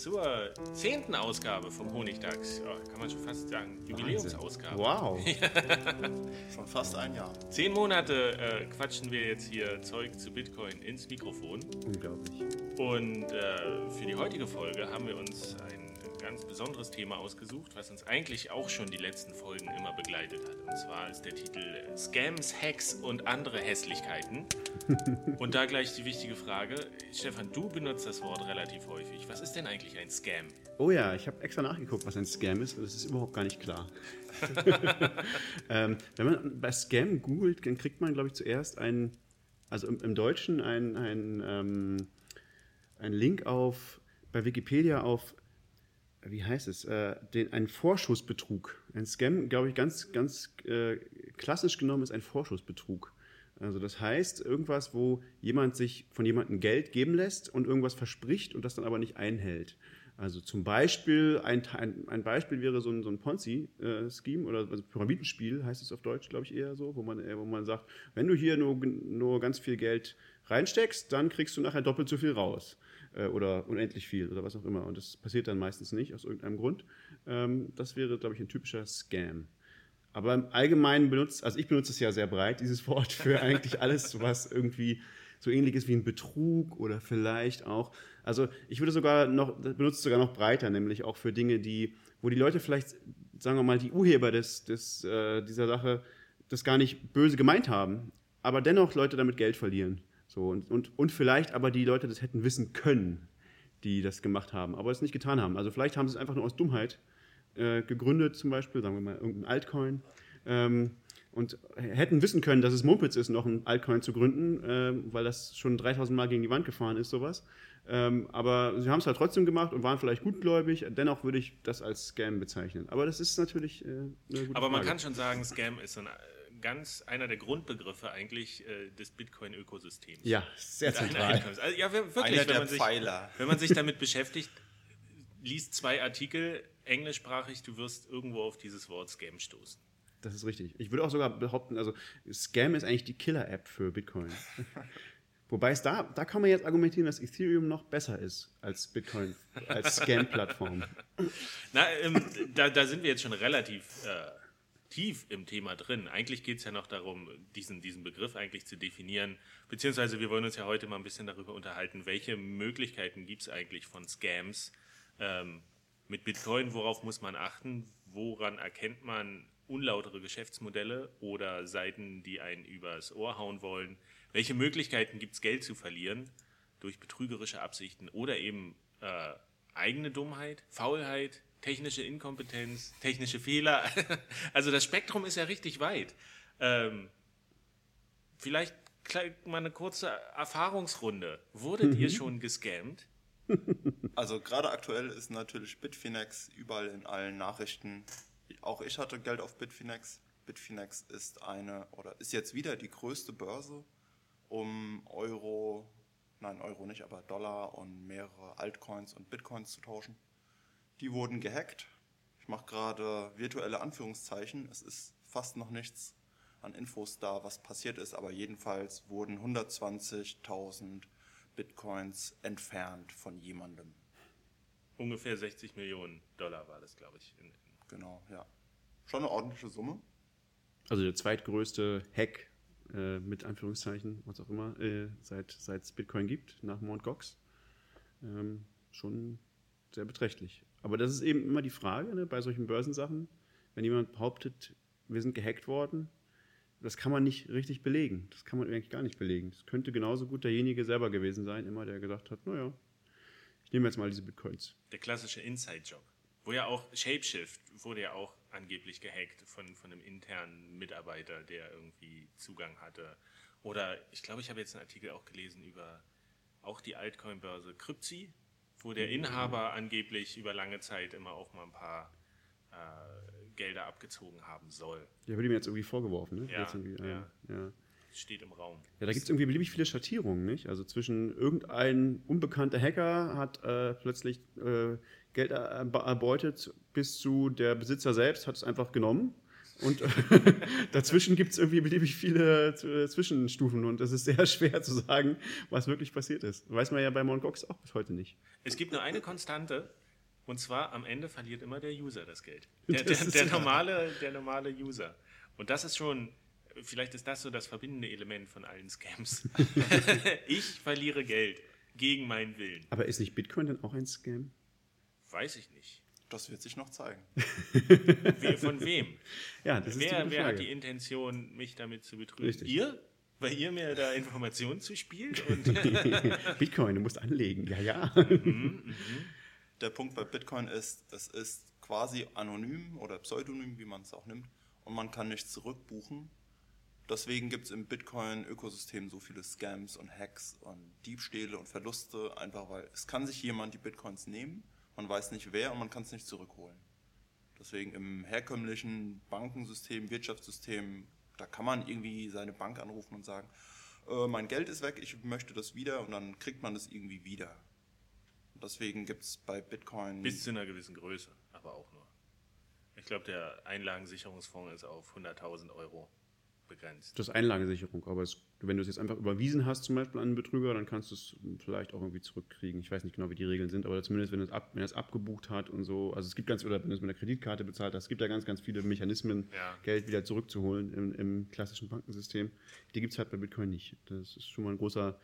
Zur zehnten Ausgabe vom Honigdachs. Ja, kann man schon fast sagen, Jubiläumsausgabe. Wow. schon fast ein Jahr. Zehn Monate äh, quatschen wir jetzt hier Zeug zu Bitcoin ins Mikrofon. Unglaublich. Und äh, für die heutige Folge haben wir uns ein ganz besonderes Thema ausgesucht, was uns eigentlich auch schon die letzten Folgen immer begleitet hat. Und zwar ist der Titel Scams, Hacks und andere Hässlichkeiten. Und da gleich die wichtige Frage. Stefan, du benutzt das Wort relativ häufig. Was ist denn eigentlich ein Scam? Oh ja, ich habe extra nachgeguckt, was ein Scam ist. Das ist überhaupt gar nicht klar. ähm, wenn man bei Scam googelt, dann kriegt man, glaube ich, zuerst einen, also im, im Deutschen ein, ein, ähm, Link auf, bei Wikipedia auf wie heißt es, äh, den, ein Vorschussbetrug. Ein Scam, glaube ich, ganz, ganz äh, klassisch genommen ist ein Vorschussbetrug. Also das heißt, irgendwas, wo jemand sich von jemandem Geld geben lässt und irgendwas verspricht und das dann aber nicht einhält. Also zum Beispiel, ein, ein, Beispiel wäre so ein, so ein Ponzi-Scheme oder also Pyramidenspiel, heißt es auf Deutsch, glaube ich, eher so, wo man, wo man sagt, wenn du hier nur, nur ganz viel Geld reinsteckst, dann kriegst du nachher doppelt so viel raus äh, oder unendlich viel oder was auch immer. Und das passiert dann meistens nicht aus irgendeinem Grund. Ähm, das wäre, glaube ich, ein typischer Scam. Aber im Allgemeinen benutzt, also ich benutze es ja sehr breit, dieses Wort für eigentlich alles, was irgendwie so ähnlich ist wie ein Betrug oder vielleicht auch. Also ich würde sogar noch, benutze es sogar noch breiter, nämlich auch für Dinge, die, wo die Leute vielleicht, sagen wir mal, die Urheber des, des, äh, dieser Sache das gar nicht böse gemeint haben, aber dennoch Leute damit Geld verlieren. So, und, und, und vielleicht aber die Leute das hätten wissen können, die das gemacht haben, aber es nicht getan haben. Also vielleicht haben sie es einfach nur aus Dummheit äh, gegründet, zum Beispiel, sagen wir mal, irgendein Altcoin. Ähm, und hätten wissen können, dass es Mumpitz ist, noch ein Altcoin zu gründen, äh, weil das schon 3000 Mal gegen die Wand gefahren ist, sowas. Ähm, aber sie haben es halt trotzdem gemacht und waren vielleicht gutgläubig. Dennoch würde ich das als Scam bezeichnen. Aber das ist natürlich äh, eine gute Aber man Frage. kann schon sagen, Scam ist ein ganz einer der Grundbegriffe eigentlich äh, des Bitcoin-Ökosystems. Ja, sehr zentral. Also, ja, wirklich, einer wenn, man sich, wenn man sich damit beschäftigt, liest zwei Artikel englischsprachig, du wirst irgendwo auf dieses Wort Scam stoßen. Das ist richtig. Ich würde auch sogar behaupten, also Scam ist eigentlich die Killer-App für Bitcoin. Wobei es da, da kann man jetzt argumentieren, dass Ethereum noch besser ist als Bitcoin, als Scam-Plattform. Na, ähm, da, da, sind wir jetzt schon relativ äh, tief im Thema drin. Eigentlich geht es ja noch darum, diesen, diesen Begriff eigentlich zu definieren, beziehungsweise wir wollen uns ja heute mal ein bisschen darüber unterhalten, welche Möglichkeiten gibt es eigentlich von Scams ähm, mit Bitcoin, worauf muss man achten, woran erkennt man unlautere Geschäftsmodelle oder Seiten, die einen übers Ohr hauen wollen, welche Möglichkeiten gibt es, Geld zu verlieren durch betrügerische Absichten oder eben äh, eigene Dummheit, Faulheit, technische Inkompetenz, technische Fehler. Also das Spektrum ist ja richtig weit. Ähm, vielleicht mal eine kurze Erfahrungsrunde. Wurdet ihr schon gescammt? Also gerade aktuell ist natürlich Bitfinex überall in allen Nachrichten. Auch ich hatte Geld auf Bitfinex. Bitfinex ist eine oder ist jetzt wieder die größte Börse, um Euro, nein Euro nicht, aber Dollar und mehrere Altcoins und Bitcoins zu tauschen. Die wurden gehackt. Ich mache gerade virtuelle Anführungszeichen. Es ist fast noch nichts an Infos da, was passiert ist, aber jedenfalls wurden 120.000 Bitcoins entfernt von jemandem. Ungefähr 60 Millionen Dollar war das, glaube ich. genau, ja. Schon eine ordentliche Summe. Also der zweitgrößte Hack, äh, mit Anführungszeichen, was auch immer, äh, seit es Bitcoin gibt, nach Mt. Gox. Ähm, schon sehr beträchtlich. Aber das ist eben immer die Frage ne, bei solchen Börsensachen, wenn jemand behauptet, wir sind gehackt worden, das kann man nicht richtig belegen. Das kann man eigentlich gar nicht belegen. Das könnte genauso gut derjenige selber gewesen sein, immer der gesagt hat, naja, ich nehme jetzt mal diese Bitcoins. Der klassische Inside-Job. Wo ja auch Shapeshift wurde ja auch angeblich gehackt von, von einem internen Mitarbeiter, der irgendwie Zugang hatte. Oder ich glaube, ich habe jetzt einen Artikel auch gelesen über auch die Altcoin-Börse Krypti, wo der Inhaber angeblich über lange Zeit immer auch mal ein paar äh, Gelder abgezogen haben soll. Ja, wird ihm jetzt irgendwie vorgeworfen, ne? Ja, irgendwie, ja. ja. Steht im Raum. Ja, da gibt es irgendwie beliebig viele Schattierungen, nicht? Also zwischen irgendein unbekannter Hacker hat äh, plötzlich äh, Geld erbe- erbeutet, bis zu der Besitzer selbst hat es einfach genommen. Und dazwischen gibt es irgendwie beliebig viele Zwischenstufen und es ist sehr schwer zu sagen, was wirklich passiert ist. Weiß man ja bei Mt. Gox auch bis heute nicht. Es gibt nur eine Konstante, und zwar am Ende verliert immer der User das Geld. Der, der, der, ja- normale, der normale User. Und das ist schon, vielleicht ist das so das verbindende Element von allen Scams. ich verliere Geld gegen meinen Willen. Aber ist nicht Bitcoin denn auch ein Scam? Weiß ich nicht. Das wird sich noch zeigen. Wer, von wem? Ja, das ist Wer, die wer hat die Intention, mich damit zu betrügen? Richtig. Ihr? Weil ihr mir da Informationen zuspielt? Und Bitcoin, du musst anlegen. Ja, ja. Der Punkt bei Bitcoin ist, es ist quasi anonym oder pseudonym, wie man es auch nimmt, und man kann nicht zurückbuchen. Deswegen gibt es im Bitcoin-Ökosystem so viele Scams und Hacks und Diebstähle und Verluste, einfach weil es kann sich jemand die Bitcoins nehmen, man weiß nicht wer und man kann es nicht zurückholen. Deswegen im herkömmlichen Bankensystem, Wirtschaftssystem, da kann man irgendwie seine Bank anrufen und sagen, äh, mein Geld ist weg, ich möchte das wieder und dann kriegt man das irgendwie wieder. Deswegen gibt es bei Bitcoin bis zu einer gewissen Größe, aber auch nur. Ich glaube, der Einlagensicherungsfonds ist auf 100.000 Euro begrenzt. Das ist Einlagensicherung, aber es, wenn du es jetzt einfach überwiesen hast, zum Beispiel an einen Betrüger, dann kannst du es vielleicht auch irgendwie zurückkriegen. Ich weiß nicht genau, wie die Regeln sind, aber zumindest, wenn es ab, wenn es abgebucht hat und so, also es gibt ganz, oder wenn du es mit einer Kreditkarte bezahlt hast, es gibt ja ganz, ganz viele Mechanismen, Ja. Geld wieder zurückzuholen im, im klassischen Bankensystem. Die gibt es halt bei Bitcoin nicht. Das ist schon mal ein großer,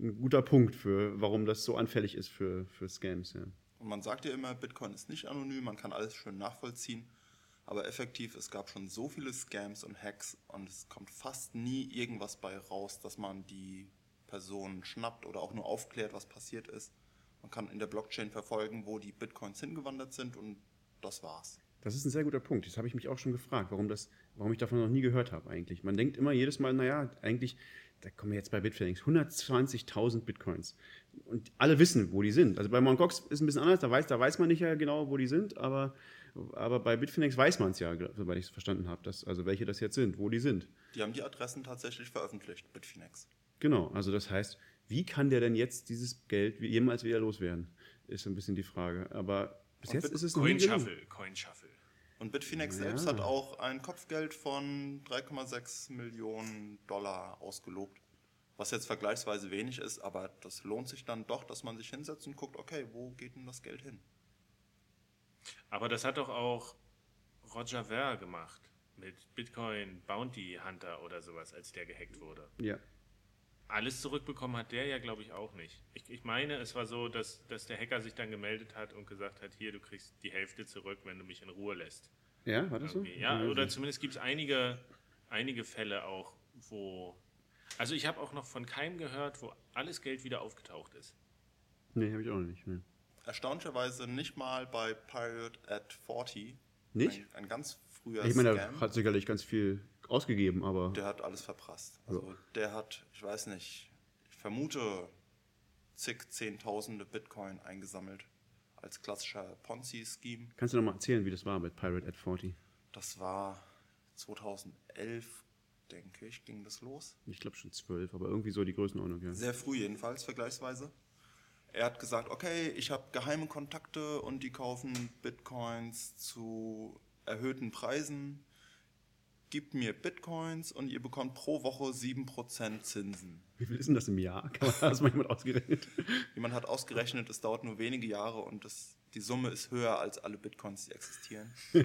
ein guter Punkt für, warum das so anfällig ist für, für Scams, ja. Und man sagt ja immer, Bitcoin ist nicht anonym, man kann alles schön nachvollziehen. Aber effektiv, es gab schon so viele Scams und Hacks und es kommt fast nie irgendwas bei raus, dass man die Person schnappt oder auch nur aufklärt, was passiert ist. Man kann in der Blockchain verfolgen, wo die Bitcoins hingewandert sind und das war's. Das ist ein sehr guter Punkt. Das habe ich mich auch schon gefragt, warum, das, warum ich davon noch nie gehört habe eigentlich. Man denkt immer jedes Mal, naja, eigentlich, da kommen wir jetzt bei Bitfinex, 120.000 Bitcoins. Und alle wissen, wo die sind. Also bei Mt. Gox ist ein bisschen anders, da weiß, da weiß man nicht ja genau, wo die sind, aber, aber bei Bitfinex weiß man es ja, soweit ich es verstanden habe, dass, also welche das jetzt sind, wo die sind. Die haben die Adressen tatsächlich veröffentlicht, Bitfinex. Genau, also das heißt, wie kann der denn jetzt dieses Geld wie- jemals wieder loswerden, ist so ein bisschen die Frage. Aber bis Und jetzt Bit- ist es noch nie Coin gelungen. Shuffle, Coin Shuffle. Und Bitfinex Ja. selbst hat auch ein Kopfgeld von 3,6 Millionen Dollar ausgelobt. Was jetzt vergleichsweise wenig ist, aber das lohnt sich dann doch, dass man sich hinsetzt und guckt, okay, wo geht denn das Geld hin? Aber das hat doch auch Roger Ver gemacht mit Bitcoin Bounty Hunter oder sowas, als der gehackt wurde. Ja. Alles zurückbekommen hat der ja, glaube ich, auch nicht. Ich, ich meine, es war so, dass, dass der Hacker sich dann gemeldet hat und gesagt hat, hier, du kriegst die Hälfte zurück, wenn du mich in Ruhe lässt. Ja, war das so? Irgendwie. Ja, oder zumindest gibt es einige, einige Fälle auch, wo. Also ich habe auch noch von keinem gehört, wo alles Geld wieder aufgetaucht ist. Nee, habe ich auch noch nicht. Nee. Erstaunlicherweise nicht mal bei Pirate at 40. Nicht? Ein, ein ganz früher Ich meine, Scam. er hat sicherlich ganz viel ausgegeben, aber Der hat alles verprasst. Also der hat, ich weiß nicht, ich vermute zig Zehntausende Bitcoin eingesammelt als klassischer Ponzi-Scheme. kannst du noch mal erzählen, wie das war mit Pirate at 40? Das war 2011, denke ich, ging das los. Ich glaube schon zwölf, aber irgendwie so die Größenordnung, ja. Sehr früh jedenfalls, vergleichsweise. Er hat gesagt, okay, ich habe geheime Kontakte und die kaufen Bitcoins zu erhöhten Preisen. Gibt mir Bitcoins und ihr bekommt pro Woche 7% Zinsen. Wie viel ist denn das im Jahr? Kann man das mal jemand ausgerechnet? Jemand hat ausgerechnet, es dauert nur wenige Jahre und das, die Summe ist höher als alle Bitcoins, die existieren.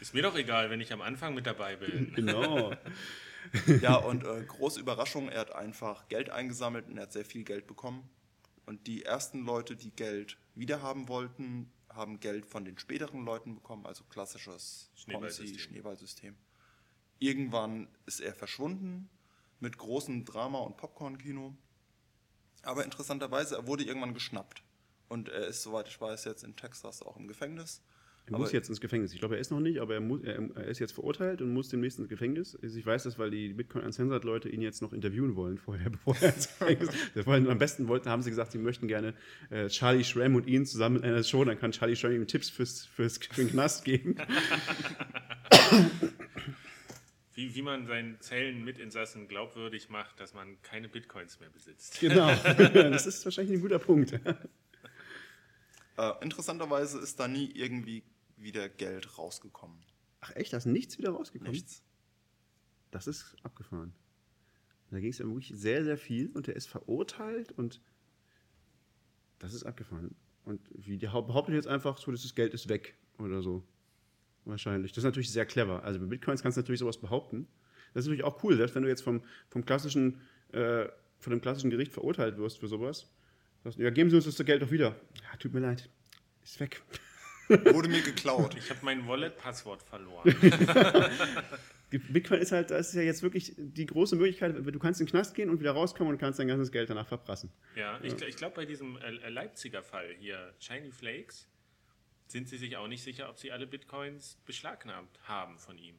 Ist mir doch egal, wenn ich am Anfang mit dabei bin. genau. Ja, und äh, große Überraschung, er hat einfach Geld eingesammelt und er hat sehr viel Geld bekommen. Und die ersten Leute, die Geld wiederhaben wollten, haben Geld von den späteren Leuten bekommen, also klassisches Schneeballsystem. Schneeballsystem. Irgendwann ist er verschwunden mit großem Drama und Popcorn-Kino. Aber interessanterweise, er wurde irgendwann geschnappt. Und er ist, soweit ich weiß, jetzt in Texas auch im Gefängnis. Er Aber muss jetzt ins Gefängnis. Ich glaube, er ist noch nicht, aber er, muss, er, er ist jetzt verurteilt und muss demnächst ins Gefängnis. Also Ich weiß das, weil die Bitcoin Uncensored Leute ihn jetzt noch interviewen wollen vorher, bevor er ins Gefängnis Das wollen, Am besten wollten, haben sie gesagt, sie möchten gerne äh, Charlie Schramm und ihn zusammen in einer Show. Dann kann Charlie Schramm ihm Tipps fürs, fürs, für den Knast geben. Wie, wie man seinen Zellenmitinsassen glaubwürdig macht, dass man keine Bitcoins mehr besitzt. genau. Das ist wahrscheinlich ein guter Punkt. Äh, interessanterweise ist da nie irgendwie wieder Geld rausgekommen. Ach echt, da ist nichts wieder rausgekommen? Nichts. Das ist abgefahren. Da ging es ja wirklich sehr, sehr viel und er ist verurteilt und das ist abgefahren. Und wie die hau- behaupten jetzt einfach so, das Geld ist weg oder so. Wahrscheinlich. Das ist natürlich sehr clever. Also bei Bitcoins kannst du natürlich sowas behaupten. Das ist natürlich auch cool, selbst wenn du jetzt vom, vom klassischen, äh, von dem klassischen Gericht verurteilt wirst für sowas. Sagst, ja, geben Sie uns das Geld doch wieder. Ja, tut mir leid. Ist weg. Wurde mir geklaut. Ich habe mein Wallet-Passwort verloren. Bitcoin ist halt, das ist ja jetzt wirklich die große Möglichkeit, du kannst in den Knast gehen und wieder rauskommen und kannst dein ganzes Geld danach verprassen. Ja, ich, ich glaube, bei diesem äh, äh, Leipziger Fall hier, Shiny Flakes, sind sie sich auch nicht sicher, ob sie alle Bitcoins beschlagnahmt haben von ihm.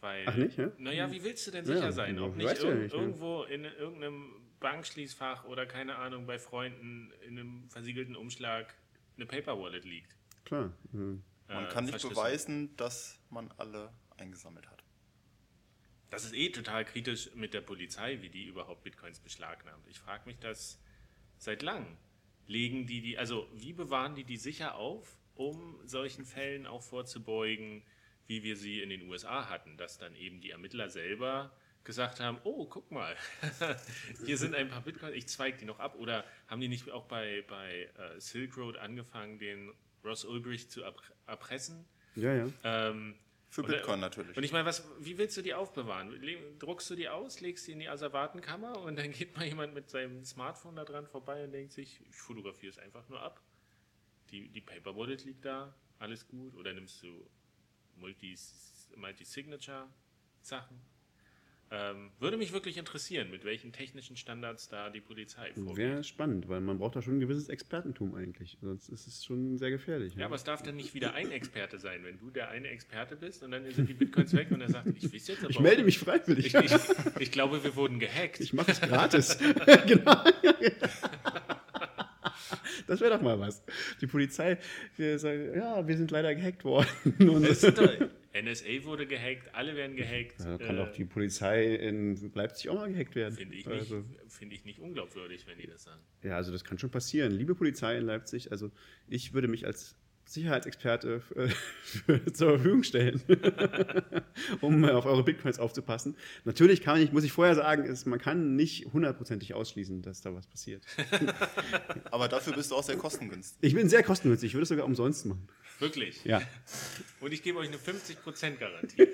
Weil, Ach, nicht, ja? Naja, wie willst du denn Ja, sicher sein? Ob ja, nicht, weißt du ja irg nicht, ja. irgendwo in irgendeinem Bankschließfach oder keine Ahnung, bei Freunden in einem versiegelten Umschlag eine Paper Wallet liegt. Klar. Mhm. Man Äh, kann nicht beweisen, dass man alle eingesammelt hat. Das ist eh total kritisch mit der Polizei, wie die überhaupt Bitcoins beschlagnahmt. Ich frage mich das seit langem. Legen die die, also wie bewahren die die sicher auf, um solchen Fällen auch vorzubeugen, wie wir sie in den USA hatten, dass dann eben die Ermittler selber gesagt haben, oh, guck mal, hier sind ein paar Bitcoins, ich zweig die noch ab. Oder haben die nicht auch bei, bei äh, Silk Road angefangen, den Ross Ulbricht zu erpr- erpressen? Ja, ja. Ähm, Für Oder- Bitcoin natürlich. und ich meine, was, wie willst du die aufbewahren? Druckst du die aus, legst die in die Asservatenkammer und dann geht mal jemand mit seinem Smartphone da dran vorbei und denkt sich, ich fotografiere es einfach nur ab. Die, die Paper Wallet liegt da, alles gut. Oder nimmst du Multis- Multi-Signature-Sachen? Ähm, würde mich wirklich interessieren, mit welchen technischen Standards da die Polizei vorgeht. Wäre spannend, weil man braucht da schon ein gewisses Expertentum eigentlich. Sonst ist es schon sehr gefährlich. Ja, aber es darf dann nicht wieder ein Experte sein, wenn du der eine Experte bist und dann sind die Bitcoins weg und er sagt, ich weiß jetzt aber ich auch- melde mich freiwillig. Ich, ich, ich glaube, wir wurden gehackt. Ich mache es gratis. genau. Das wäre doch mal was. Die Polizei, wir sagen, ja, wir sind leider gehackt worden. NSA wurde gehackt, alle werden gehackt. ja, kann Äh, doch die Polizei in Leipzig auch mal gehackt werden. Finde ich, nicht, Also, finde ich nicht unglaubwürdig, wenn die das sagen. ja, also das kann schon passieren. Liebe Polizei in Leipzig, also ich würde mich als Sicherheitsexperte äh, für, zur Verfügung stellen, um auf eure Bitcoins aufzupassen. Natürlich kann ich, muss ich vorher sagen, ist, man kann nicht hundertprozentig ausschließen, dass da was passiert. Aber dafür bist du auch sehr kostengünstig. Ich bin sehr kostengünstig, ich würde es sogar umsonst machen. Wirklich. Ja. Und ich gebe euch eine 50% Garantie.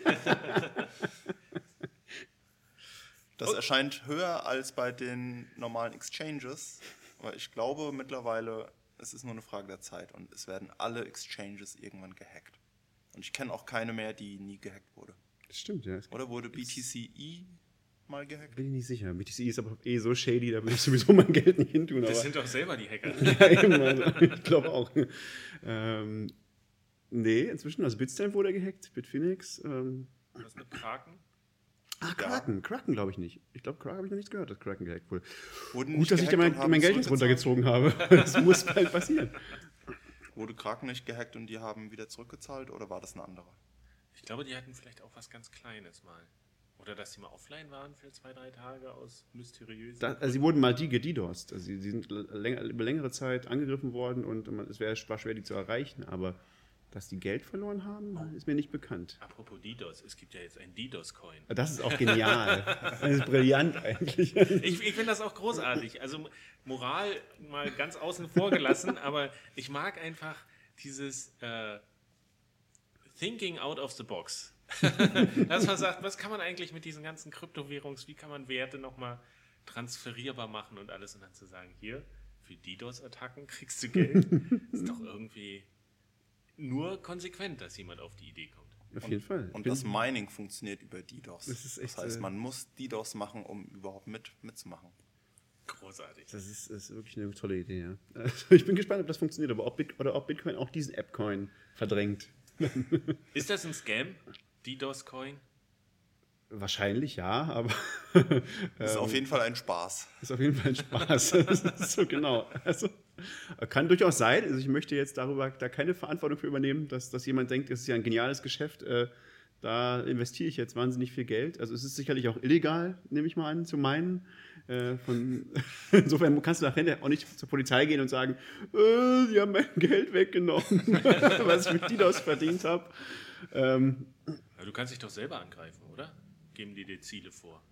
Das erscheint höher als bei den normalen Exchanges, aber ich glaube mittlerweile, es ist nur eine Frage der Zeit und es werden alle Exchanges irgendwann gehackt. Und ich kenne auch keine mehr, die nie gehackt wurde. Das stimmt, ja. Oder wurde BTCE mal gehackt? bin ich nicht sicher. BTC ist aber eh so shady, da würde ich sowieso mein Geld nicht hintun. Das Aber sind doch selber die Hacker. ja, eben, also, ich glaube auch. Ähm, nee, inzwischen, also Bitstamp wurde gehackt, Bitfinex. Ähm, Was mit Kraken? ah, Kraken. Kraken glaube ich nicht. Ich glaube, Kraken habe ich noch nichts gehört, dass Kraken gehackt wurde. Wurden Gut, nicht dass ich da mein, mein Geld jetzt zurückgezahlt? runtergezogen habe. Das muss bald passieren. Wurde Kraken nicht gehackt und die haben wieder zurückgezahlt oder war das eine andere? Ich glaube, die hatten vielleicht auch was ganz Kleines mal. Oder dass sie mal offline waren für zwei, drei Tage aus mysteriösen. Da, also sie wurden mal die gedidosed. Also sie, sie sind länger, über längere Zeit angegriffen worden und man- es wär, war schwer, die zu erreichen. Aber dass die Geld verloren haben, ist mir nicht bekannt. Apropos DDoS, es gibt ja jetzt ein DDoS-Coin. Das ist auch genial. Das ist brillant eigentlich. Ich, ich finde das auch großartig. Also Moral mal ganz außen vor gelassen, aber ich mag einfach dieses äh, Thinking out of the box. Dass man sagt, was kann man eigentlich mit diesen ganzen Kryptowährungs, wie kann man Werte nochmal transferierbar machen und alles und dann zu sagen, hier, für DDoS-Attacken kriegst du Geld. ist doch irgendwie nur konsequent, dass jemand auf die Idee kommt. Auf jeden Fall. Und das Mining funktioniert über DDoS. Das ist echt, das heißt, äh, man muss DDoS machen, um überhaupt mit, mitzumachen. Großartig. Das ist, das ist wirklich eine tolle Idee, ja. Also ich bin gespannt, ob das funktioniert, aber ob, Bit oder ob Bitcoin auch diesen App-Coin verdrängt. Ist das ein Scam? DDoS-Coin? Wahrscheinlich ja, aber Das ist auf jeden Fall ein Spaß. ist auf jeden Fall ein Spaß. das ist so genau. Also, kann durchaus sein. Also ich möchte jetzt darüber da keine Verantwortung für übernehmen, dass, dass jemand denkt, das ist ja ein geniales Geschäft. Äh, da investiere ich jetzt wahnsinnig viel Geld. Also es ist sicherlich auch illegal, nehme ich mal an, zu meinen. Äh, von, insofern kannst du nachher auch nicht zur Polizei gehen und sagen, äh, die haben mein Geld weggenommen, was ich mit DDoS verdient habe. Ähm, du kannst dich doch selber angreifen, oder? Geben die dir Ziele vor.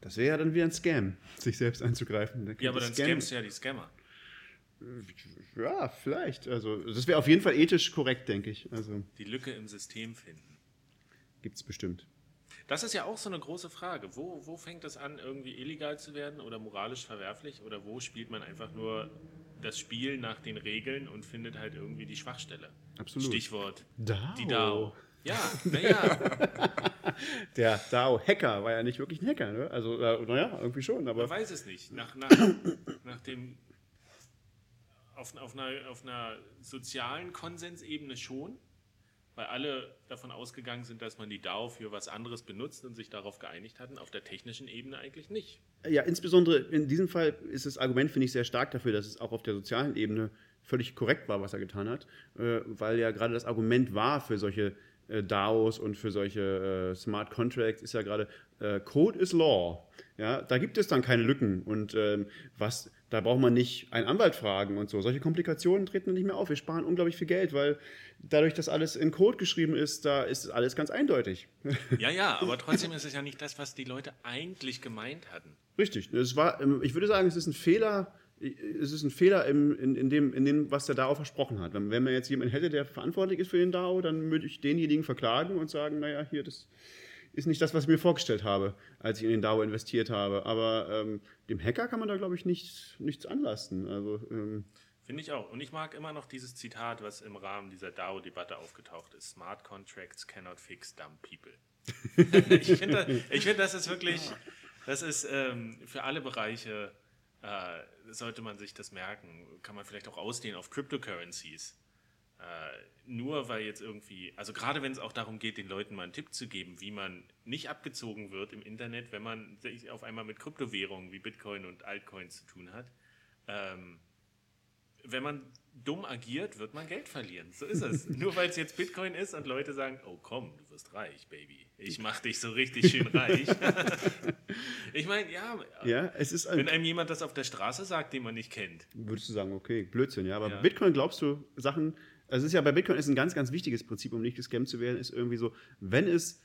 das wäre ja dann wie ein Scam, sich selbst anzugreifen. Da Ja, aber dann Scam- scamst du ja die Scammer. Ja, vielleicht. Also, das wäre auf jeden Fall ethisch korrekt, denke ich. Also, Die Lücke im System finden. gibt es bestimmt. Das ist ja auch so eine große Frage. Wo, wo fängt es an, irgendwie illegal zu werden oder moralisch verwerflich? Oder wo spielt man einfach nur das Spiel nach den Regeln und findet halt irgendwie die Schwachstelle? Absolut. Stichwort DAO. die DAO. Ja, naja, Der DAO-Hacker war ja nicht wirklich ein Hacker, ne? Also, äh, naja, irgendwie schon, man aber. weiß es nicht. Nach, nach, nach dem auf, auf, einer, auf einer sozialen Konsensebene schon, weil alle davon ausgegangen sind, dass man die DAO für was anderes benutzt und sich darauf geeinigt hatten. Auf der technischen Ebene eigentlich nicht. Ja, insbesondere in diesem Fall ist das Argument, finde ich, sehr stark dafür, dass es auch auf der sozialen Ebene völlig korrekt war, was er getan hat, äh, weil ja gerade das Argument war für solche äh, DAOs und für solche äh, Smart Contracts ist ja gerade Code is Law. Ja, da gibt es dann keine Lücken und ähm, was, da braucht man nicht einen Anwalt fragen und so. Solche Komplikationen treten dann nicht mehr auf. Wir sparen unglaublich viel Geld, weil dadurch, dass alles in Code geschrieben ist, da ist alles ganz eindeutig. Ja, ja, aber trotzdem ist es ja nicht das, was die Leute eigentlich gemeint hatten. Richtig. Es war, ähm, ich würde sagen, es ist ein Fehler. Es ist ein Fehler im, in, in, dem, in dem, was der DAO versprochen hat. Wenn wenn man jetzt jemanden hätte, der verantwortlich ist für den DAO, dann würde ich denjenigen verklagen und sagen, naja, hier, das ist nicht das, was ich mir vorgestellt habe, als ich in den DAO investiert habe. Aber ähm, dem Hacker kann man da, glaube ich, nichts, nichts anlasten. Also, ähm, Finde ich auch. Und ich mag immer noch dieses Zitat, was im Rahmen dieser DAO-Debatte aufgetaucht ist. Smart contracts cannot fix dumb people. ich finde, das- ich finde, das ist wirklich, das ist ähm, für alle Bereiche, äh, sollte man sich das merken. Kann man vielleicht auch ausdehnen auf Cryptocurrencies. Äh, nur weil jetzt irgendwie, also gerade wenn es auch darum geht, den Leuten mal einen Tipp zu geben, wie man nicht abgezogen wird im Internet, wenn man sich auf einmal mit Kryptowährungen wie Bitcoin und Altcoins zu tun hat. Ähm, wenn man dumm agiert, wird man Geld verlieren. So ist es. Nur weil es jetzt Bitcoin ist und Leute sagen, oh komm, du wirst reich, Baby. Ich mach dich so richtig schön reich. ich meine, ja, ja, es ist ein, wenn einem jemand das auf der Straße sagt, den man nicht kennt. würdest du sagen, okay, Blödsinn, ja. Aber Ja. Bitcoin glaubst du Sachen, also es ist ja bei Bitcoin ist ein ganz, ganz wichtiges Prinzip, um nicht gescammt zu werden, ist irgendwie so, wenn es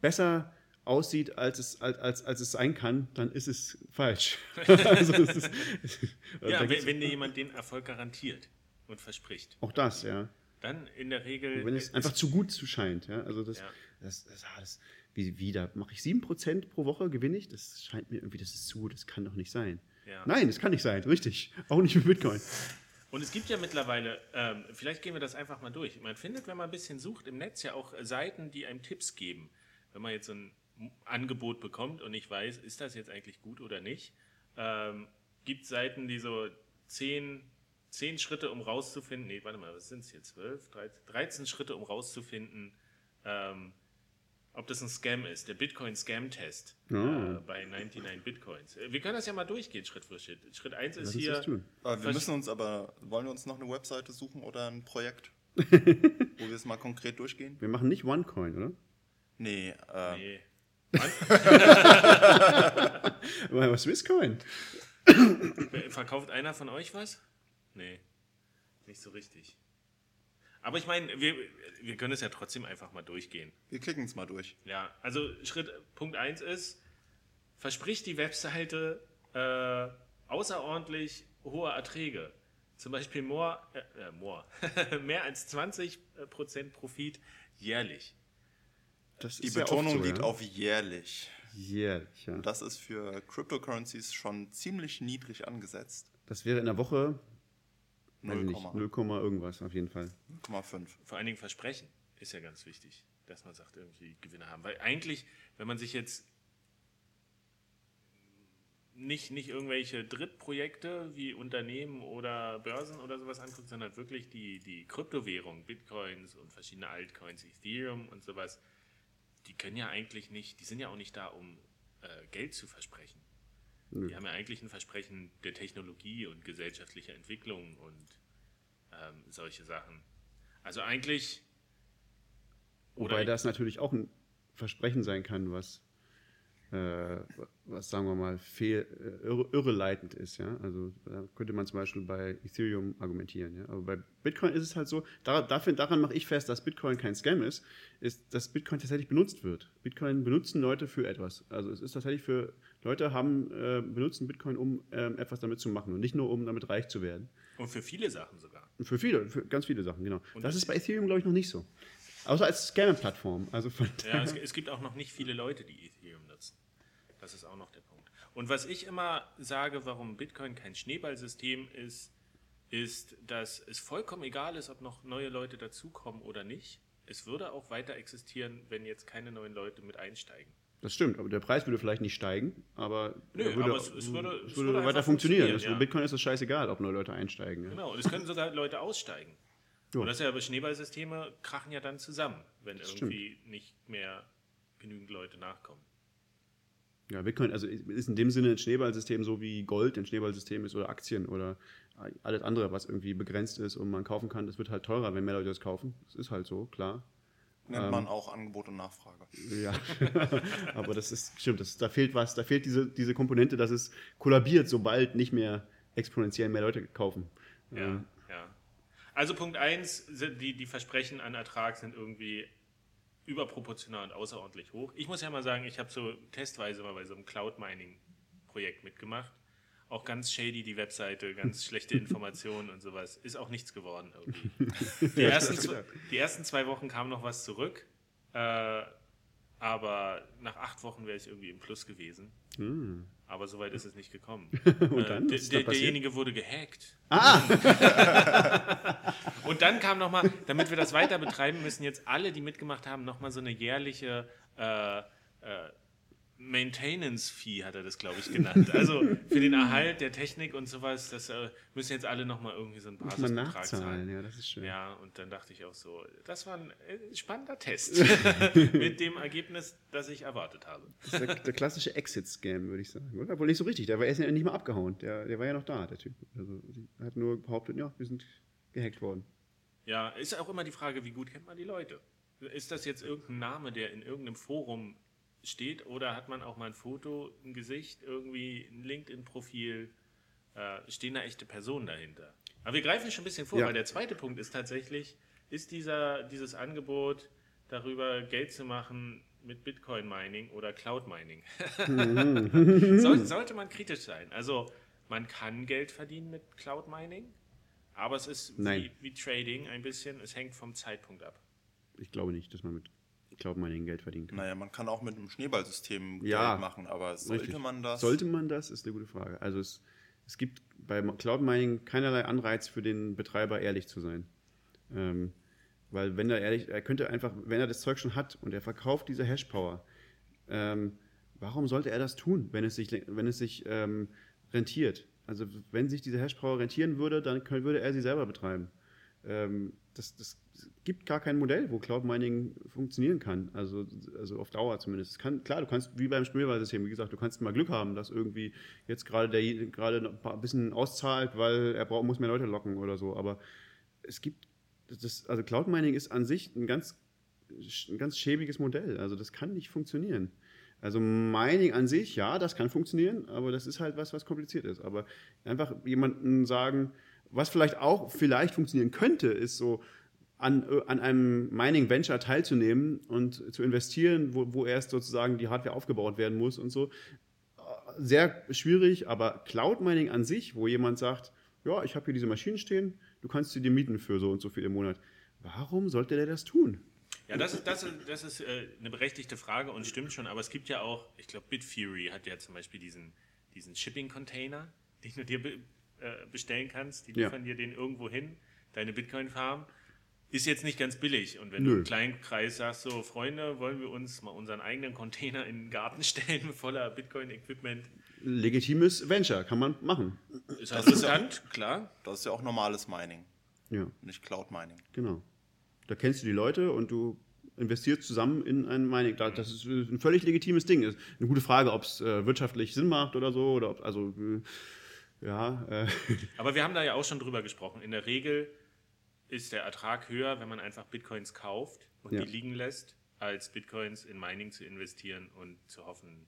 besser aussieht, als es, als, als, als es sein kann, dann ist es falsch. also es ist, Ja, wenn, wenn dir jemand den Erfolg garantiert und verspricht, auch das, ja. dann in der Regel. Wenn es einfach zu gut zu scheint, ja. Also das, Ja. das, das, das wie, wie, da mache ich 7% pro Woche, gewinne ich? Das scheint mir irgendwie, das ist zu gut, das kann doch nicht sein. Ja. Nein, das kann nicht sein, richtig. Auch nicht mit Bitcoin. Und es gibt ja mittlerweile, ähm, vielleicht gehen wir das einfach mal durch. Man findet, wenn man ein bisschen sucht, im Netz ja auch Seiten, die einem Tipps geben. Wenn man jetzt so ein Angebot bekommt und nicht weiß, ist das jetzt eigentlich gut oder nicht, ähm, gibt Seiten, die so zehn, zehn Schritte, um rauszufinden, nee, warte mal, was sind es hier, 12, 13, 13 Schritte, um rauszufinden, ähm, ob das ein Scam ist, der Bitcoin-Scam-Test Oh. äh, bei 99 Bitcoins. Äh, Wir können das ja mal durchgehen, Schritt für Schritt. Schritt 1 ist hier. wir müssen uns aber, wollen wir uns noch eine Webseite suchen oder ein Projekt, wo wir es mal konkret durchgehen? Wir machen nicht OneCoin, oder? Nee, äh, Nee. Aber Swisscoin. Verkauft einer von euch was? Nee, nicht so richtig. Aber ich meine, wir, wir können es ja trotzdem einfach mal durchgehen. wir klicken es mal durch. Ja, also Schritt Punkt 1 ist, verspricht die Webseite äh, außerordentlich hohe Erträge. Zum Beispiel more, äh, äh, more. mehr als 20% Profit jährlich. Das Die Betonung so, liegt ja. auf jährlich. jährlich. Ja. Und das ist für Cryptocurrencies schon ziemlich niedrig angesetzt. Das wäre in der Woche, weiß ich 0, nicht, 0, irgendwas auf jeden Fall. 0,5. Vor allen Dingen Versprechen ist ja ganz wichtig, dass man sagt, irgendwie Gewinne haben. Weil eigentlich, wenn man sich jetzt nicht, nicht irgendwelche Drittprojekte wie Unternehmen oder Börsen oder sowas anguckt, sondern wirklich die, die Kryptowährung, Bitcoins und verschiedene Altcoins, Ethereum und sowas, die können ja eigentlich nicht, die sind ja auch nicht da, um äh, Geld zu versprechen. Die haben ja eigentlich ein Versprechen der Technologie und gesellschaftlicher Entwicklung und ähm, solche Sachen. Also eigentlich. Wobei das natürlich auch ein Versprechen sein kann, was, äh, was sagen wir mal, fehl, äh, irre, irreleitend ist. Ja? Also da könnte man zum Beispiel bei Ethereum argumentieren. Ja? Aber bei Bitcoin ist es halt so, da, dafür, daran mache ich fest, dass Bitcoin kein Scam ist, ist, dass Bitcoin tatsächlich benutzt wird. Bitcoin benutzen Leute für etwas. Also es ist tatsächlich für Leute haben, äh, benutzen Bitcoin, um ähm, etwas damit zu machen und nicht nur, um damit reich zu werden. Und für viele Sachen sogar. Und für viele, für ganz viele Sachen, genau. Und das ist bei Ethereum, glaube ich, noch nicht so. Außer als Scam-Plattform. Also ja, es, es, gibt auch noch nicht viele Leute, die Ethereum nutzen. Das ist auch noch der Punkt. Und was ich immer sage, warum Bitcoin kein Schneeballsystem ist, ist, dass es vollkommen egal ist, ob noch neue Leute dazukommen oder nicht. Es würde auch weiter existieren, wenn jetzt keine neuen Leute mit einsteigen. Das stimmt, aber der Preis würde vielleicht nicht steigen, aber, Nö, würde, aber es, es, würde, es würde, weiter funktionieren. funktionieren ja. Bitcoin ist es scheißegal, ob neue Leute einsteigen. Ja. Genau, und es können sogar Leute aussteigen. Ja. Und das ist ja, aber Schneeballsysteme krachen ja dann zusammen, wenn Das irgendwie nicht mehr genügend Leute nachkommen. Ja, Bitcoin also ist in dem Sinne ein Schneeballsystem so wie Gold ein Schneeballsystem ist oder Aktien oder alles andere, was irgendwie begrenzt ist und man kaufen kann. Das wird halt teurer, wenn mehr Leute das kaufen. Das ist halt so, klar. Nennt man auch Angebot und Nachfrage. Ja, aber das ist stimmt, das, da fehlt was, da fehlt diese, diese Komponente, dass es kollabiert, sobald nicht mehr exponentiell mehr Leute kaufen. Ja, ja. Also Punkt 1, die, die Versprechen an Ertrag sind irgendwie überproportional und außerordentlich hoch. Ich muss ja mal sagen, ich habe so testweise mal bei so einem Cloud-Mining-Projekt mitgemacht. Auch ganz shady die Webseite, ganz schlechte Informationen und sowas. Ist auch nichts geworden irgendwie. Die, ersten, zwei, die ersten zwei Wochen kam noch was zurück, äh, aber nach acht Wochen wäre ich irgendwie im Plus gewesen. Hm. Aber soweit ist es nicht gekommen. Und dann? Äh, der, derjenige wurde gehackt. Ah! Und dann kam nochmal, damit wir das weiter betreiben, müssen jetzt alle, die mitgemacht haben, nochmal so eine jährliche äh, äh, Maintenance-Fee, hat er das, glaube ich, genannt. Also für den Erhalt der Technik und sowas, das äh, müssen jetzt alle nochmal irgendwie so einen Basisbetrag zahlen. ja, das ist schön. Ja, und dann dachte ich auch so, das war ein äh, spannender Test mit dem Ergebnis, das ich erwartet habe. Das ist der, der klassische Exit-Scam, würde ich sagen. Oder? Wohl nicht so richtig. Der war erst ja nicht mal abgehauen. Der, der war ja noch da, der Typ. Also, hat nur behauptet, ja, wir sind gehackt worden. Ja, ist auch immer die Frage, wie gut kennt man die Leute? Ist das jetzt irgendein Name, der in irgendeinem Forum steht oder hat man auch mal ein Foto, ein Gesicht, irgendwie ein LinkedIn-Profil? Äh, stehen da echte Personen dahinter? Aber wir greifen schon ein bisschen vor, Ja. weil der zweite Punkt ist tatsächlich, ist dieser, dieses Angebot darüber Geld zu machen mit Bitcoin-Mining oder Cloud-Mining? Soll, sollte man kritisch sein. Also man kann Geld verdienen mit Cloud-Mining, aber es ist wie, wie Trading ein bisschen, es hängt vom Zeitpunkt ab. Ich glaube nicht, dass man mit Cloud Mining Geld verdienen kann. Naja, man kann auch mit einem Schneeballsystem Ja, Geld machen, aber sollte Richtig. man das? Sollte man das, ist eine gute Frage. Also es, es gibt bei Cloud Mining keinerlei Anreiz für den Betreiber, ehrlich zu sein. Ähm, weil wenn er ehrlich, er könnte einfach, wenn er das Zeug schon hat und er verkauft diese Hashpower, ähm, warum sollte er das tun, wenn es sich, wenn es sich ähm, rentiert? Also wenn sich diese Hashpower rentieren würde, dann könnte, würde er sie selber betreiben. Ähm, das, das gibt gar kein Modell, wo Cloud Mining funktionieren kann. Also, also auf Dauer zumindest. Es kann, klar, du kannst, wie beim Spielwahlsystem, wie gesagt, du kannst mal Glück haben, dass irgendwie jetzt gerade der gerade ein ein bisschen auszahlt, weil er braucht, muss mehr Leute locken oder so. Aber es gibt, das, also Cloud Mining ist an sich ein ganz, ein ganz schäbiges Modell. Also das kann nicht funktionieren. Also Mining an sich, ja, das kann funktionieren, aber das ist halt was, was kompliziert ist. Aber einfach jemanden sagen, was vielleicht auch vielleicht funktionieren könnte, ist so an, äh, an einem Mining Venture teilzunehmen und zu investieren, wo, wo erst sozusagen die Hardware aufgebaut werden muss und so. Sehr schwierig, aber Cloud Mining an sich, wo jemand sagt, ja, ich habe hier diese Maschinen stehen, du kannst sie dir mieten für so und so viel im Monat. Warum sollte der das tun? Ja, das ist, das ist, das ist äh, eine berechtigte Frage und stimmt schon, aber es gibt ja auch, ich glaube, Bitfury hat ja zum Beispiel diesen, diesen Shipping-Container, den du dir äh, bestellen kannst. Die Ja. liefern dir den irgendwo hin, deine Bitcoin-Farm. Ist jetzt nicht ganz billig. Und wenn Nö. du im kleinen Kreis sagst, so, Freunde, wollen wir uns mal unseren eigenen Container in den Garten stellen voller Bitcoin-Equipment, Legitimes Venture, kann man machen. ist halt Das ist ja- riskant, klar. Das ist ja auch normales Mining, Ja, nicht Cloud Mining. genau. Da kennst du die Leute und du investierst zusammen in ein Mining. Da- Das ist ein völlig legitimes Ding. Ist eine gute Frage, ob es äh, wirtschaftlich Sinn macht oder so. Oder ob, also, äh, ja, äh, Aber wir haben da ja auch schon drüber gesprochen. In der Regel ist der Ertrag höher, wenn man einfach Bitcoins kauft und Ja. die liegen lässt, als Bitcoins in Mining zu investieren und zu hoffen,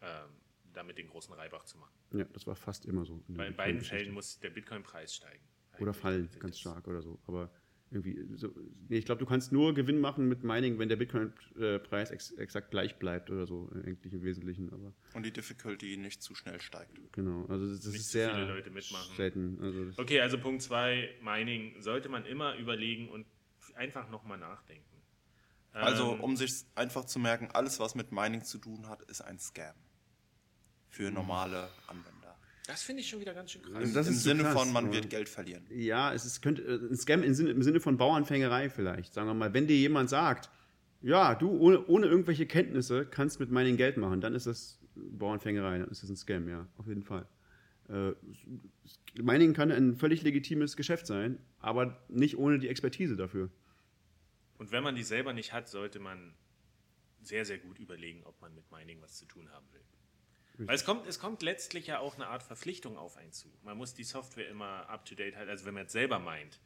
ähm, damit den großen Reibach zu machen. ja, das war fast immer so. in in beiden. Fällen muss der Bitcoin-Preis steigen. Oder fallen, ganz stark oder so. Aber irgendwie, so, nee, ich glaube, du kannst nur Gewinn machen mit Mining, wenn der Bitcoin-Preis ex exakt gleich bleibt oder so, eigentlich im Wesentlichen. Aber Und die Difficulty nicht zu schnell steigt. genau, also das, Nicht ist zu sehr viele Leute mitmachen. selten. Also Okay, also Punkt 2, Mining, sollte man immer überlegen und einfach nochmal nachdenken. Also, Ähm, um sich einfach zu merken, alles, was mit Mining zu tun hat, ist ein Scam. Für normale Anwender. Das finde ich schon wieder ganz schön krass. Also das Im Sinne krass, von, man aber- wird Geld verlieren. Ja, es ist, könnte äh, ein Scam im Sinne, im Sinne von Bauernfängerei vielleicht. Sagen wir mal, wenn dir jemand sagt, ja, du ohne, ohne irgendwelche Kenntnisse kannst mit Mining Geld machen, dann ist das Bauernfängerei, dann ist das ein Scam, ja, auf jeden Fall. Äh, Mining kann ein völlig legitimes Geschäft sein, aber nicht ohne die Expertise dafür. Und wenn man die selber nicht hat, sollte man sehr, sehr gut überlegen, ob man mit Mining was zu tun haben will. Weil es kommt, es kommt letztlich ja auch eine Art Verpflichtung auf einen zu. Man muss die Software immer up-to-date halten. Also wenn man jetzt selber meint,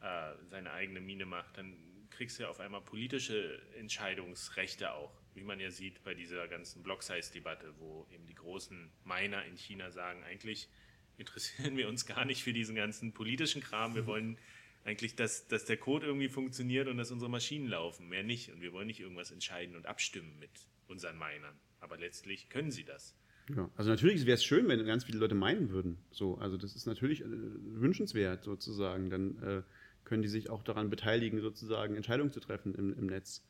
äh, seine eigene Mine macht, dann kriegst du ja auf einmal politische Entscheidungsrechte auch. Wie man ja sieht bei dieser ganzen Block-Size-Debatte, wo eben die großen Miner in China sagen, eigentlich interessieren wir uns gar nicht für diesen ganzen politischen Kram. Wir wollen eigentlich, dass, dass der Code irgendwie funktioniert und dass unsere Maschinen laufen. Mehr nicht. Und wir wollen nicht irgendwas entscheiden und abstimmen mit unseren Minern. Aber letztlich können sie das. Ja, also natürlich wäre es schön, wenn ganz viele Leute meinen würden. So, also das ist natürlich äh, wünschenswert sozusagen. Dann äh, können die sich auch daran beteiligen, sozusagen Entscheidungen zu treffen im, im Netz.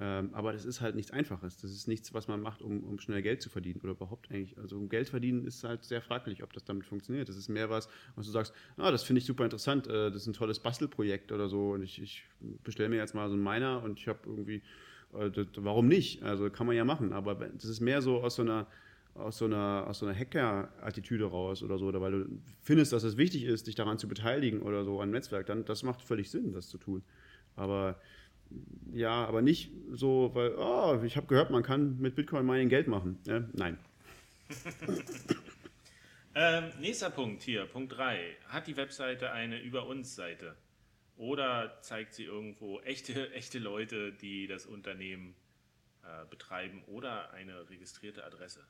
Ähm, aber das ist halt nichts Einfaches. Das ist nichts, was man macht, um, um schnell Geld zu verdienen oder überhaupt eigentlich. Also um Geld verdienen ist halt sehr fraglich, ob das damit funktioniert. Das ist mehr was, was du sagst, ah, das finde ich super interessant, äh, das ist ein tolles Bastelprojekt oder so und ich, ich bestelle mir jetzt mal so einen Miner und ich habe irgendwie, äh, das, warum nicht? Also kann man ja machen, aber das ist mehr so aus so einer aus so einer, aus so einer Hacker-Attitüde raus oder so, oder weil du findest, dass es wichtig ist, dich daran zu beteiligen oder so am Netzwerk, dann das macht völlig Sinn, das zu tun. Aber ja, aber nicht so, weil, oh, ich habe gehört, man kann mit Bitcoin Mining Geld machen. Ja, nein. Ähm, nächster Punkt hier, Punkt 3. Hat die Webseite eine Über uns Seite? Oder zeigt sie irgendwo echte, echte Leute, die das Unternehmen äh, betreiben oder eine registrierte Adresse?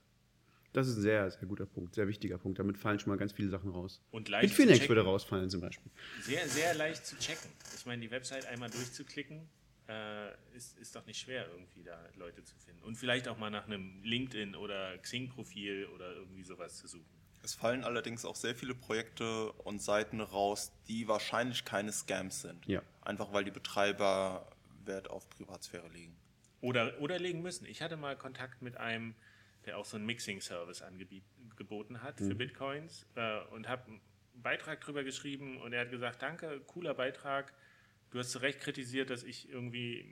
Das ist ein sehr, sehr guter Punkt, sehr wichtiger Punkt. Damit fallen schon mal ganz viele Sachen raus. Und leicht zu Bitfinex checken. würde rausfallen zum Beispiel. Sehr, sehr leicht zu checken. Ich meine, die Website einmal durchzuklicken, äh, ist, ist doch nicht schwer, irgendwie da Leute zu finden. Und vielleicht auch mal nach einem LinkedIn- oder Xing-Profil oder irgendwie sowas zu suchen. Es fallen allerdings auch sehr viele Projekte und Seiten raus, die wahrscheinlich keine Scams sind. Ja. Einfach weil die Betreiber Wert auf Privatsphäre legen. Oder, oder legen müssen. Ich hatte mal Kontakt mit einem, der auch so einen Mixing-Service angeboten hat für Bitcoins äh, und habe einen Beitrag drüber geschrieben und er hat gesagt, danke, cooler Beitrag. Du hast zu Recht kritisiert, dass ich irgendwie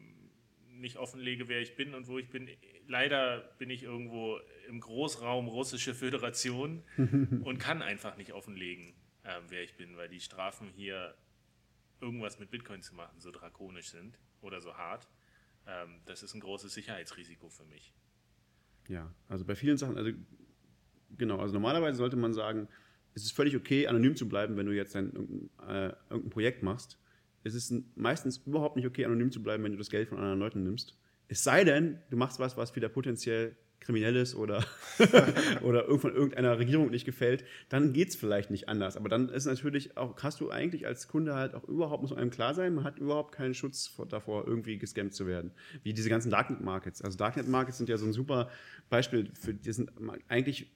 nicht offenlege, wer ich bin und wo ich bin. Leider bin ich irgendwo im Großraum russische Föderation und kann einfach nicht offenlegen, äh, wer ich bin, weil die Strafen hier irgendwas mit Bitcoin zu machen so drakonisch sind oder so hart. Ähm, das ist ein großes Sicherheitsrisiko für mich. Ja, also bei vielen Sachen, also genau, also normalerweise sollte man sagen, es ist völlig okay, anonym zu bleiben, wenn du jetzt ein, irgendein, äh, irgendein Projekt machst. Es ist meistens überhaupt nicht okay, anonym zu bleiben, wenn du das Geld von anderen Leuten nimmst. Es sei denn, du machst was, was wieder potenziell kriminell ist oder, oder von irgendeiner Regierung nicht gefällt, dann geht es vielleicht nicht anders. Aber dann ist natürlich auch, hast du eigentlich als Kunde halt auch überhaupt, muss einem klar sein, man hat überhaupt keinen Schutz vor, davor, irgendwie gescammt zu werden. Wie diese ganzen Darknet-Markets. Also Darknet-Markets sind ja so ein super Beispiel für, die sind eigentlich,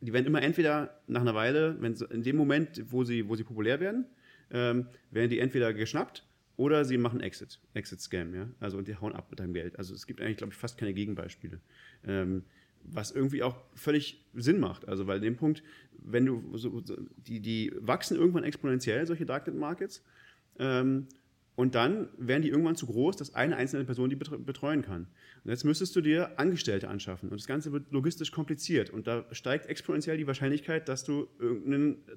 die werden immer entweder nach einer Weile, wenn in dem Moment, wo sie, wo sie populär werden, ähm, werden die entweder geschnappt oder sie machen Exit, Exit-Scam, ja. Also und die hauen ab mit deinem Geld. Also es gibt eigentlich, glaube ich, fast keine Gegenbeispiele. Ähm, was irgendwie auch völlig Sinn macht. Also, weil dem Punkt, wenn du so, die, die wachsen irgendwann exponentiell, solche Darknet Markets. Ähm, und dann werden die irgendwann zu groß, dass eine einzelne Person die betreuen kann. Und jetzt müsstest du dir Angestellte anschaffen. Und das Ganze wird logistisch kompliziert. Und da steigt exponentiell die Wahrscheinlichkeit, dass du,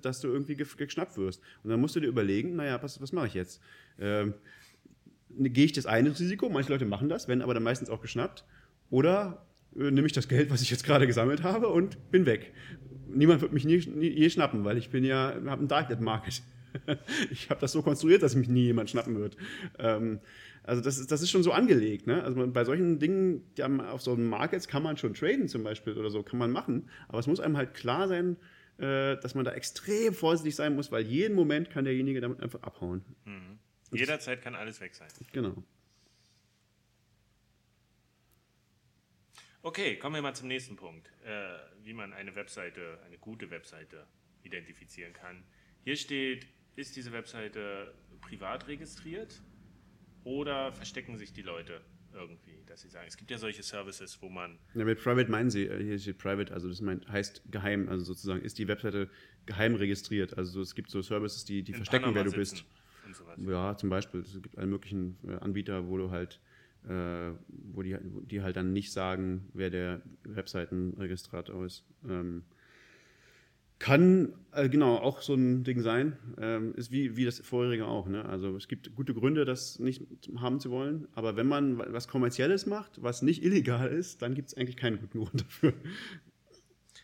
dass du irgendwie geschnappt wirst. Und dann musst du dir überlegen, naja, was, was mache ich jetzt? Ähm, gehe ich das eine Risiko? Manche Leute machen das, werden aber dann meistens auch geschnappt. Oder äh, nehme ich das Geld, was ich jetzt gerade gesammelt habe und bin weg. Niemand wird mich nie, nie je schnappen, weil ich bin ja, habe einen Darknet-Market. ich habe das so konstruiert, dass mich nie jemand schnappen wird. Ähm, also das ist, das ist schon so angelegt. Ne? Also bei solchen Dingen, auf so einem Markets kann man schon traden zum Beispiel oder so, kann man machen. Aber es muss einem halt klar sein, äh, dass man da extrem vorsichtig sein muss, weil jeden Moment kann derjenige damit einfach abhauen. Mhm. Jederzeit kann alles weg sein. Genau. Okay, kommen wir mal zum nächsten Punkt. Äh, wie man eine Webseite, eine gute Webseite identifizieren kann. Hier steht ist diese Webseite privat registriert oder verstecken sich die Leute irgendwie, dass sie sagen, es gibt ja solche Services, wo man. Ja, mit Private meinen sie, äh, hier steht Private, also das meint, heißt geheim, also sozusagen ist die Webseite geheim registriert. Also es gibt so Services, die, die verstecken, Panama wer du bist. Ja, zum Beispiel. Es gibt alle möglichen äh, Anbieter, wo du halt, äh, wo die, die halt dann nicht sagen, wer der Webseitenregistrator ist. Ähm, kann äh, genau auch so ein Ding sein. Ähm, ist wie, wie das vorherige auch. Ne? Also es gibt gute Gründe, das nicht haben zu wollen. Aber wenn man was Kommerzielles macht, was nicht illegal ist, dann gibt es eigentlich keinen guten Grund dafür.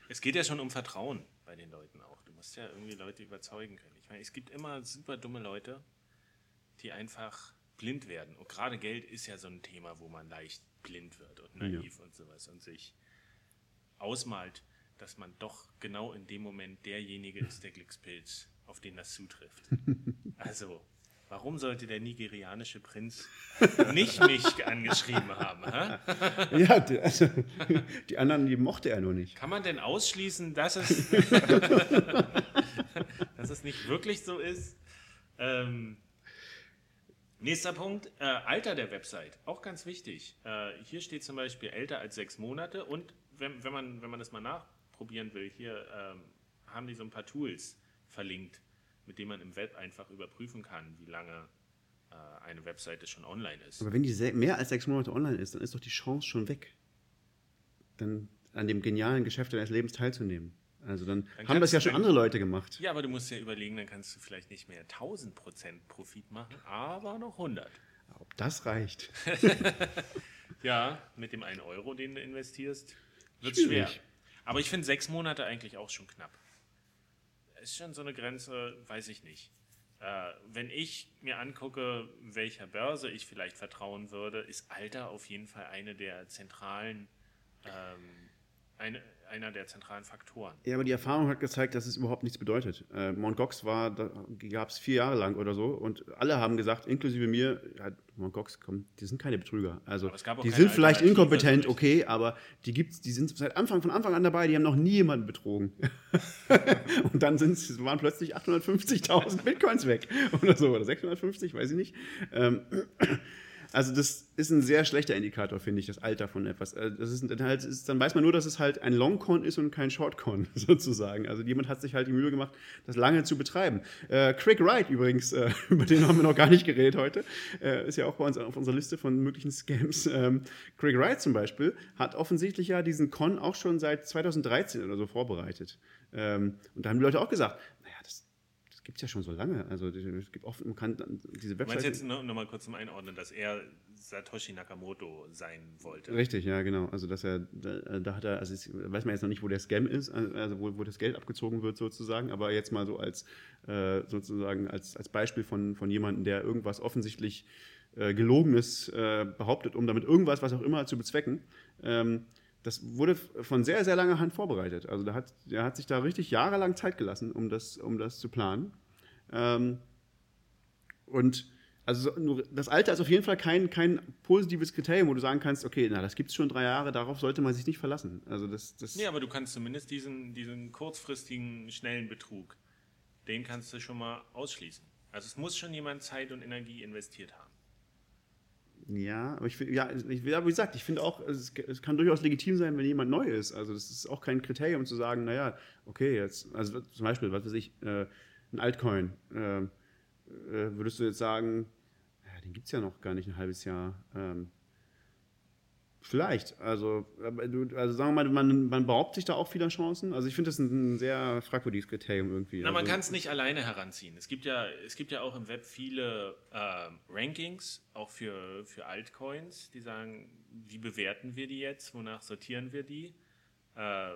Es geht ja schon um Vertrauen bei den Leuten auch. Du musst ja irgendwie Leute überzeugen können. Ich meine, es gibt immer super dumme Leute, die einfach blind werden. Und gerade Geld ist ja so ein Thema, wo man leicht blind wird und naiv ja. und sowas und sich ausmalt dass man doch genau in dem Moment derjenige ist, der Glückspilz, auf den das zutrifft. Also, warum sollte der nigerianische Prinz nicht mich angeschrieben haben? Hä? Ja, die, also, die anderen, die mochte er nur nicht. Kann man denn ausschließen, dass es, dass es nicht wirklich so ist? Ähm, Nächster Punkt, äh, Alter der Website, auch ganz wichtig. Äh, hier steht zum Beispiel älter als sechs Monate und wenn, wenn, man, wenn man das mal nach, probieren will, hier ähm, haben die so ein paar Tools verlinkt, mit denen man im Web einfach überprüfen kann, wie lange äh, eine Webseite schon online ist. Aber wenn die mehr als sechs Monate online ist, dann ist doch die Chance schon weg, dann an dem genialen Geschäft deines Lebens teilzunehmen. Also dann, dann haben das ja schon andere Leute gemacht. Ja, aber du musst ja überlegen, dann kannst du vielleicht nicht mehr 1000 Prozent Profit machen, aber noch 100. Ob das reicht? ja, mit dem 1 Euro, den du investierst, wird es schwer. Aber ich finde sechs Monate eigentlich auch schon knapp. Ist schon so eine Grenze, weiß ich nicht. Äh, wenn ich mir angucke, welcher Börse ich vielleicht vertrauen würde, ist Alter auf jeden Fall eine der zentralen ähm, eine, einer der zentralen Faktoren. Ja, aber die Erfahrung hat gezeigt, dass es überhaupt nichts bedeutet. Äh, Mt. Gox war, da gab es vier Jahre lang oder so und alle haben gesagt, inklusive mir, ja, Mt. Gox, komm, die sind keine Betrüger. Also die sind vielleicht inkompetent, okay, aber die gibt's, die sind seit Anfang von Anfang an dabei, die haben noch nie jemanden betrogen. und dann sind, waren plötzlich 850.000 Bitcoins weg oder so, oder 650, weiß ich nicht. Ähm, also das ist ein sehr schlechter Indikator, finde ich, das Alter von etwas. Äh, das ist, halt, ist, dann weiß man nur, dass es halt ein Long-Con ist und kein Short-Con sozusagen. Also jemand hat sich halt die Mühe gemacht, das lange zu betreiben. Äh, Craig Wright übrigens, äh, über den haben wir noch gar nicht geredet heute, äh, ist ja auch bei uns auf unserer Liste von möglichen Scams. Ähm, Craig Wright zum Beispiel hat offensichtlich ja diesen Con auch schon seit 2013 oder so vorbereitet. Ähm, und da haben die Leute auch gesagt, gibt es ja schon so lange. Also es gibt oft, man kann diese Webseite. Du meinst jetzt nur, nur, mal kurz zum Einordnen, dass er Satoshi Nakamoto sein wollte. Richtig, ja, genau. Also dass er, da, da hat er, also ist, weiß man jetzt noch nicht, wo der Scam ist, also wo, wo das Geld abgezogen wird sozusagen, aber jetzt mal so als äh, sozusagen als, als Beispiel von, von jemandem, der irgendwas offensichtlich äh, Gelogenes äh, behauptet, um damit irgendwas, was auch immer, zu bezwecken. Ähm, das wurde von sehr, sehr langer Hand vorbereitet. Also der hat, der hat sich da richtig jahrelang Zeit gelassen, um das, um das zu planen. Ähm, und also das Alter ist auf jeden Fall kein, kein positives Kriterium, wo du sagen kannst, okay, na, das gibt es schon drei Jahre, darauf sollte man sich nicht verlassen. Also das, das nee, aber du kannst zumindest diesen, diesen kurzfristigen, schnellen Betrug, den kannst du schon mal ausschließen. Also es muss schon jemand Zeit und Energie investiert haben. Ja, aber ich ja, ich, ja, wie gesagt, ich finde auch, es, es, kann durchaus legitim sein, wenn jemand neu ist. Also das ist auch kein Kriterium zu sagen, naja, okay, jetzt, also zum Beispiel, was weiß ich, äh, ein Altcoin, äh, äh, würdest du jetzt sagen, ja, den gibt es ja noch gar nicht ein halbes Jahr. Ähm, Vielleicht. Also, also sagen wir mal, man, man beraubt sich da auch vieler Chancen. Also ich finde das ein, sehr fragwürdiges Kriterium irgendwie. Na, man also, kann es nicht alleine heranziehen. Es gibt ja, es gibt ja auch im Web viele äh, Rankings, auch für, für Altcoins, die sagen, wie bewerten wir die jetzt, wonach sortieren wir die. Äh,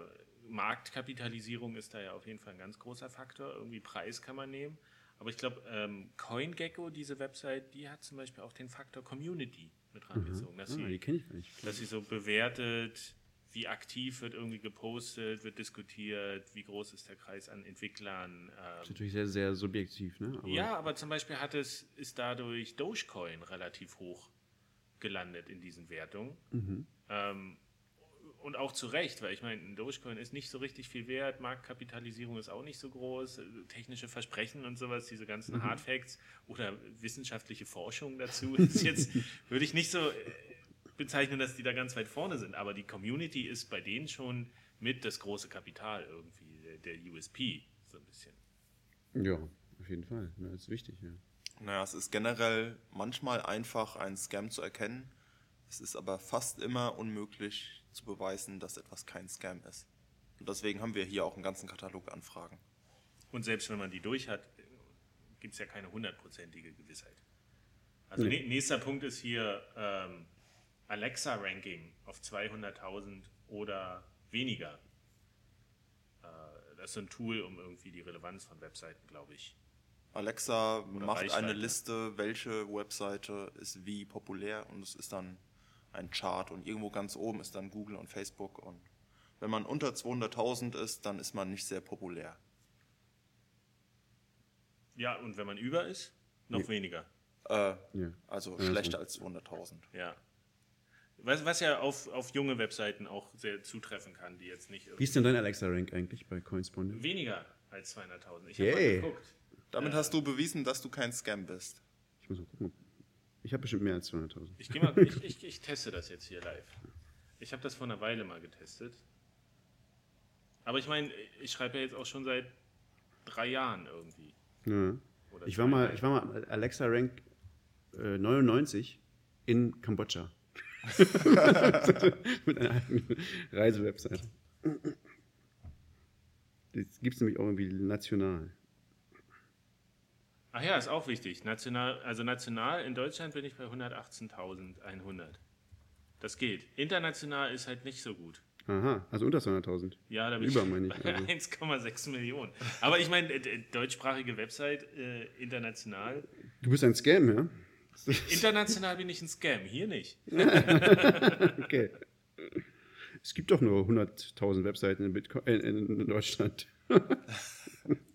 Marktkapitalisierung ist da ja auf jeden Fall ein ganz großer Faktor. Irgendwie Preis kann man nehmen. Aber ich glaube, ähm, CoinGecko, diese Website, die hat zum Beispiel auch den Faktor Community mit rangezogen. Dass, ah, sie, dass sie so bewertet, wie aktiv wird irgendwie gepostet, wird diskutiert, wie groß ist der Kreis an Entwicklern. Das ist natürlich sehr, sehr subjektiv, ne? Aber ja, aber zum Beispiel hat es, ist dadurch Dogecoin relativ hoch gelandet in diesen Wertungen. Ähm, und auch zu Recht, weil ich meine, ein Dogecoin ist nicht so richtig viel wert, Marktkapitalisierung ist auch nicht so groß, äh, technische Versprechen und sowas, diese ganzen Mhm. Hardfacts oder wissenschaftliche Forschung dazu, ist jetzt, würde ich nicht so äh, bezeichnen, dass die da ganz weit vorne sind, aber die Community ist bei denen schon mit das große Kapital irgendwie, der, der USP, so ein bisschen. Ja, auf jeden Fall. Ja, das ist wichtig, ja. Naja, es ist generell manchmal einfach, einen Scam zu erkennen. Es ist aber fast immer unmöglich zu beweisen, dass etwas kein Scam ist. Und deswegen haben wir hier auch einen ganzen Katalog Anfragen. Und selbst wenn man die durch hat, gibt es ja keine hundertprozentige Gewissheit. Also nä- nächster Punkt ist hier ähm, Alexa-Ranking auf 200.000 oder weniger. Äh, das ist so ein Tool, um irgendwie die Relevanz von Webseiten, glaube ich. Alexa macht Reichweite. eine Liste, welche Webseite ist wie populär und es ist dann ein Chart und irgendwo ganz oben ist dann Google und Facebook und wenn man unter 200.000 ist, dann ist man nicht sehr populär. Ja, und wenn man über ist, noch weniger. Äh, Ja. Also Ja, schlechter als 200.000. Ja. Was, was ja auf, auf junge Webseiten auch sehr zutreffen kann, die jetzt nicht Wie ist denn dein Alexa-Rank eigentlich bei Coinspondent? weniger als 200.000. Ich habe mal geguckt. Damit hast du bewiesen, dass du kein Scam bist. Ich muss mal gucken. Ich habe bestimmt mehr als 200.000. Ich, geh mal, ich, ich, ich teste das jetzt hier live. Ich habe das vor einer Weile mal getestet. Aber ich meine, ich schreibe ja jetzt auch schon seit drei Jahren irgendwie. Ja. Ich war mal, ich war mal Alexa Rank äh, 99 in Kambodscha. Mit einer alten Reisewebseite. Das gibt es nämlich auch irgendwie national. Ach ja, ist auch wichtig. National, also national in Deutschland bin ich bei 118.100. Das geht. International ist halt nicht so gut. Aha, also unter 200.000. Ja, da bin Über, ich meine ich, bei also. 1,6 Millionen. Aber ich meine, deutschsprachige Website, äh, international. Du bist ein Scam, ja? International bin ich ein Scam, hier nicht. Okay. Es gibt doch nur 100.000 Webseiten in, Bitcoin, äh, in Deutschland.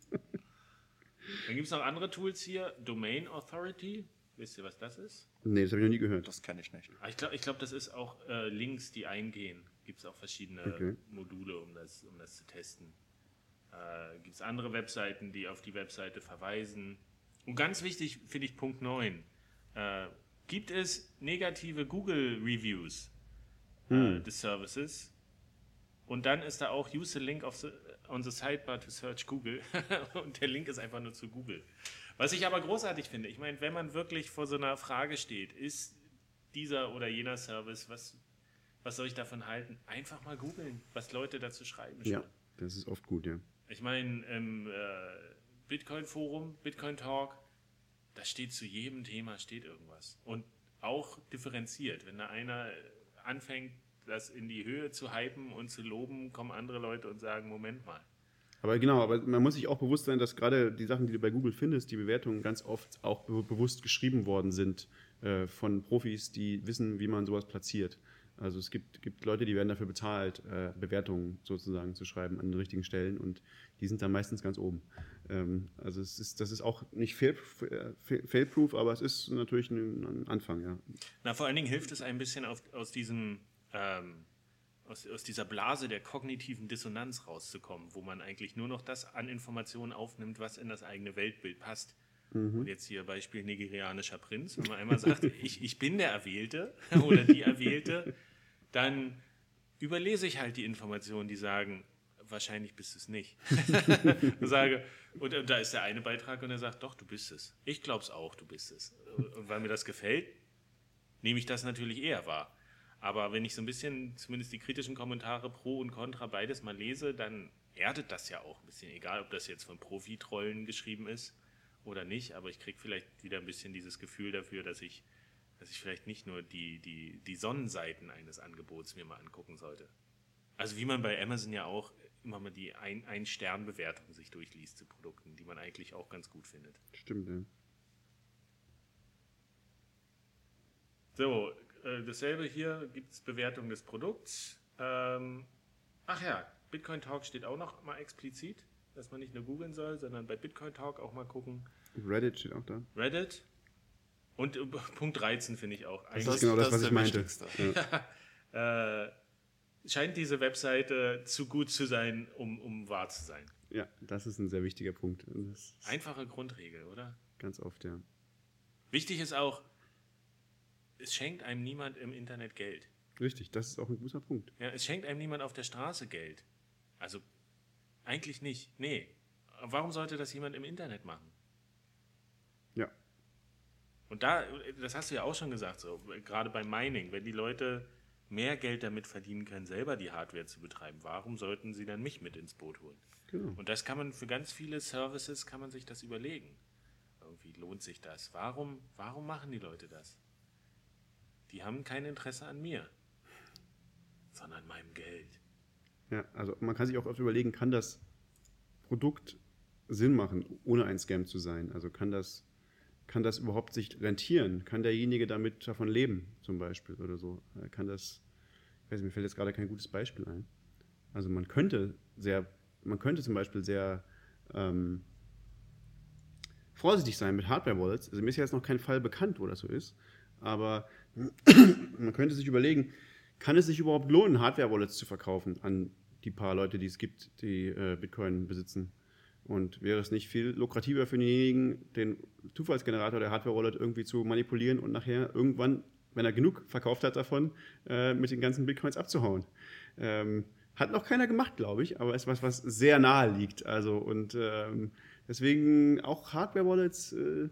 Dann gibt es noch andere Tools hier. Domain Authority. Wisst ihr, was das ist? Nee, das habe ich noch nie gehört. Das kenne ich nicht. Ah, Ich glaube, ich glaub, das ist auch äh, Links, die eingehen. Gibt es auch verschiedene Okay. Module, um das, um das zu testen. Äh, Gibt es andere Webseiten, die auf die Webseite verweisen. Und ganz wichtig finde ich Punkt 9. Äh, gibt es negative Google-Reviews äh, des Services? Und dann ist da auch Use the link of the, on the sidebar to search Google. Und der Link ist einfach nur zu Google. Was ich aber großartig finde, ich meine, wenn man wirklich vor so einer Frage steht, ist dieser oder jener Service, was, was soll ich davon halten? Einfach mal googeln, was Leute dazu schreiben. schon. Ja, das ist oft gut, ja. Ich meine, im äh, Bitcoin-Forum, Bitcoin Talk, da steht zu jedem Thema steht irgendwas. Und auch differenziert. Wenn da einer anfängt, das in die Höhe zu hypen und zu loben, kommen andere Leute und sagen, Moment mal. Aber genau, aber man muss sich auch bewusst sein, dass gerade die Sachen, die du bei Google findest, die Bewertungen ganz oft auch be bewusst geschrieben worden sind äh, von Profis, die wissen, wie man sowas platziert. Also es gibt, gibt Leute, die werden dafür bezahlt, äh, Bewertungen sozusagen zu schreiben an den richtigen Stellen und die sind dann meistens ganz oben. Ähm, also es ist, das ist auch nicht fail- fail- fail-proof, aber es ist natürlich ein, ein Anfang, ja. Na, vor allen Dingen hilft es ein bisschen auf, aus diesem ähm, aus, aus dieser Blase der kognitiven Dissonanz rauszukommen, wo man eigentlich nur noch das an Informationen aufnimmt, was in das eigene Weltbild passt. Und jetzt hier Beispiel nigerianischer Prinz, wenn man einmal sagt, ich, ich bin der Erwählte oder die Erwählte, dann überlese ich halt die Informationen, die sagen, wahrscheinlich bist du es nicht. und, sage, und, und da ist der eine Beitrag und er sagt, doch, du bist es. Ich glaube es auch, du bist es. Und weil mir das gefällt, nehme ich das natürlich eher wahr. Aber wenn ich so ein bisschen zumindest die kritischen Kommentare pro und contra beides mal lese, dann erdet das ja auch ein bisschen. Egal, ob das jetzt von Profi-Trollen geschrieben ist oder nicht, aber ich kriege vielleicht wieder ein bisschen dieses Gefühl dafür, dass ich, dass ich vielleicht nicht nur die, die, die Sonnenseiten eines Angebots mir mal angucken sollte. Also wie man bei Amazon ja auch immer mal die Ein-Stern-Bewertung sich durchliest zu Produkten, die man eigentlich auch ganz gut findet. Stimmt, ja. So, äh, dasselbe hier gibt es Bewertung des Produkts. Ähm, ach ja, Bitcoin Talk steht auch noch mal explizit, dass man nicht nur googeln soll, sondern bei Bitcoin Talk auch mal gucken. Reddit steht auch da. Reddit. Und äh, Punkt 13 finde ich auch. Das ist genau das, was der ich meinte. Ja. äh, scheint diese Webseite zu gut zu sein, um, um wahr zu sein. ja, das ist ein sehr wichtiger Punkt. Das Einfache Grundregel, oder? ganz oft, ja. Wichtig ist auch, es schenkt einem niemand im Internet Geld. Richtig, das ist auch ein guter Punkt. Ja, es schenkt einem niemand auf der Straße Geld. Also eigentlich nicht. Nee. Warum sollte das jemand im Internet machen? Ja, Und da, das hast du ja auch schon gesagt, so, gerade beim Mining, wenn die Leute mehr Geld damit verdienen können, selber die Hardware zu betreiben, warum sollten sie dann mich mit ins Boot holen? genau. Und das kann man für ganz viele Services kann man sich das überlegen. Irgendwie lohnt sich das. Warum, warum machen die Leute das? Die haben kein Interesse an mir, sondern an meinem Geld. Ja, also man kann sich auch oft überlegen, kann das Produkt Sinn machen, ohne ein Scam zu sein? Also kann das, kann das überhaupt sich rentieren? Kann derjenige damit davon leben, zum Beispiel oder so? Äh, Kann das, ich weiß nicht, mir fällt jetzt gerade kein gutes Beispiel ein. Also man könnte sehr, man könnte zum Beispiel sehr ähm, vorsichtig sein mit Hardware-Wallets. Also mir ist jetzt noch kein Fall bekannt, wo das so ist. Aber man könnte sich überlegen, kann es sich überhaupt lohnen, Hardware-Wallets zu verkaufen an die paar Leute, die es gibt, die äh, Bitcoin besitzen? Und wäre es nicht viel lukrativer für denjenigen, den Zufallsgenerator der Hardware-Wallet irgendwie zu manipulieren und nachher irgendwann, wenn er genug verkauft hat davon, äh, mit den ganzen Bitcoins abzuhauen? Ähm, hat noch keiner gemacht, glaube ich, aber ist was, was sehr nahe liegt. Also und ähm, deswegen auch Hardware-Wallets äh,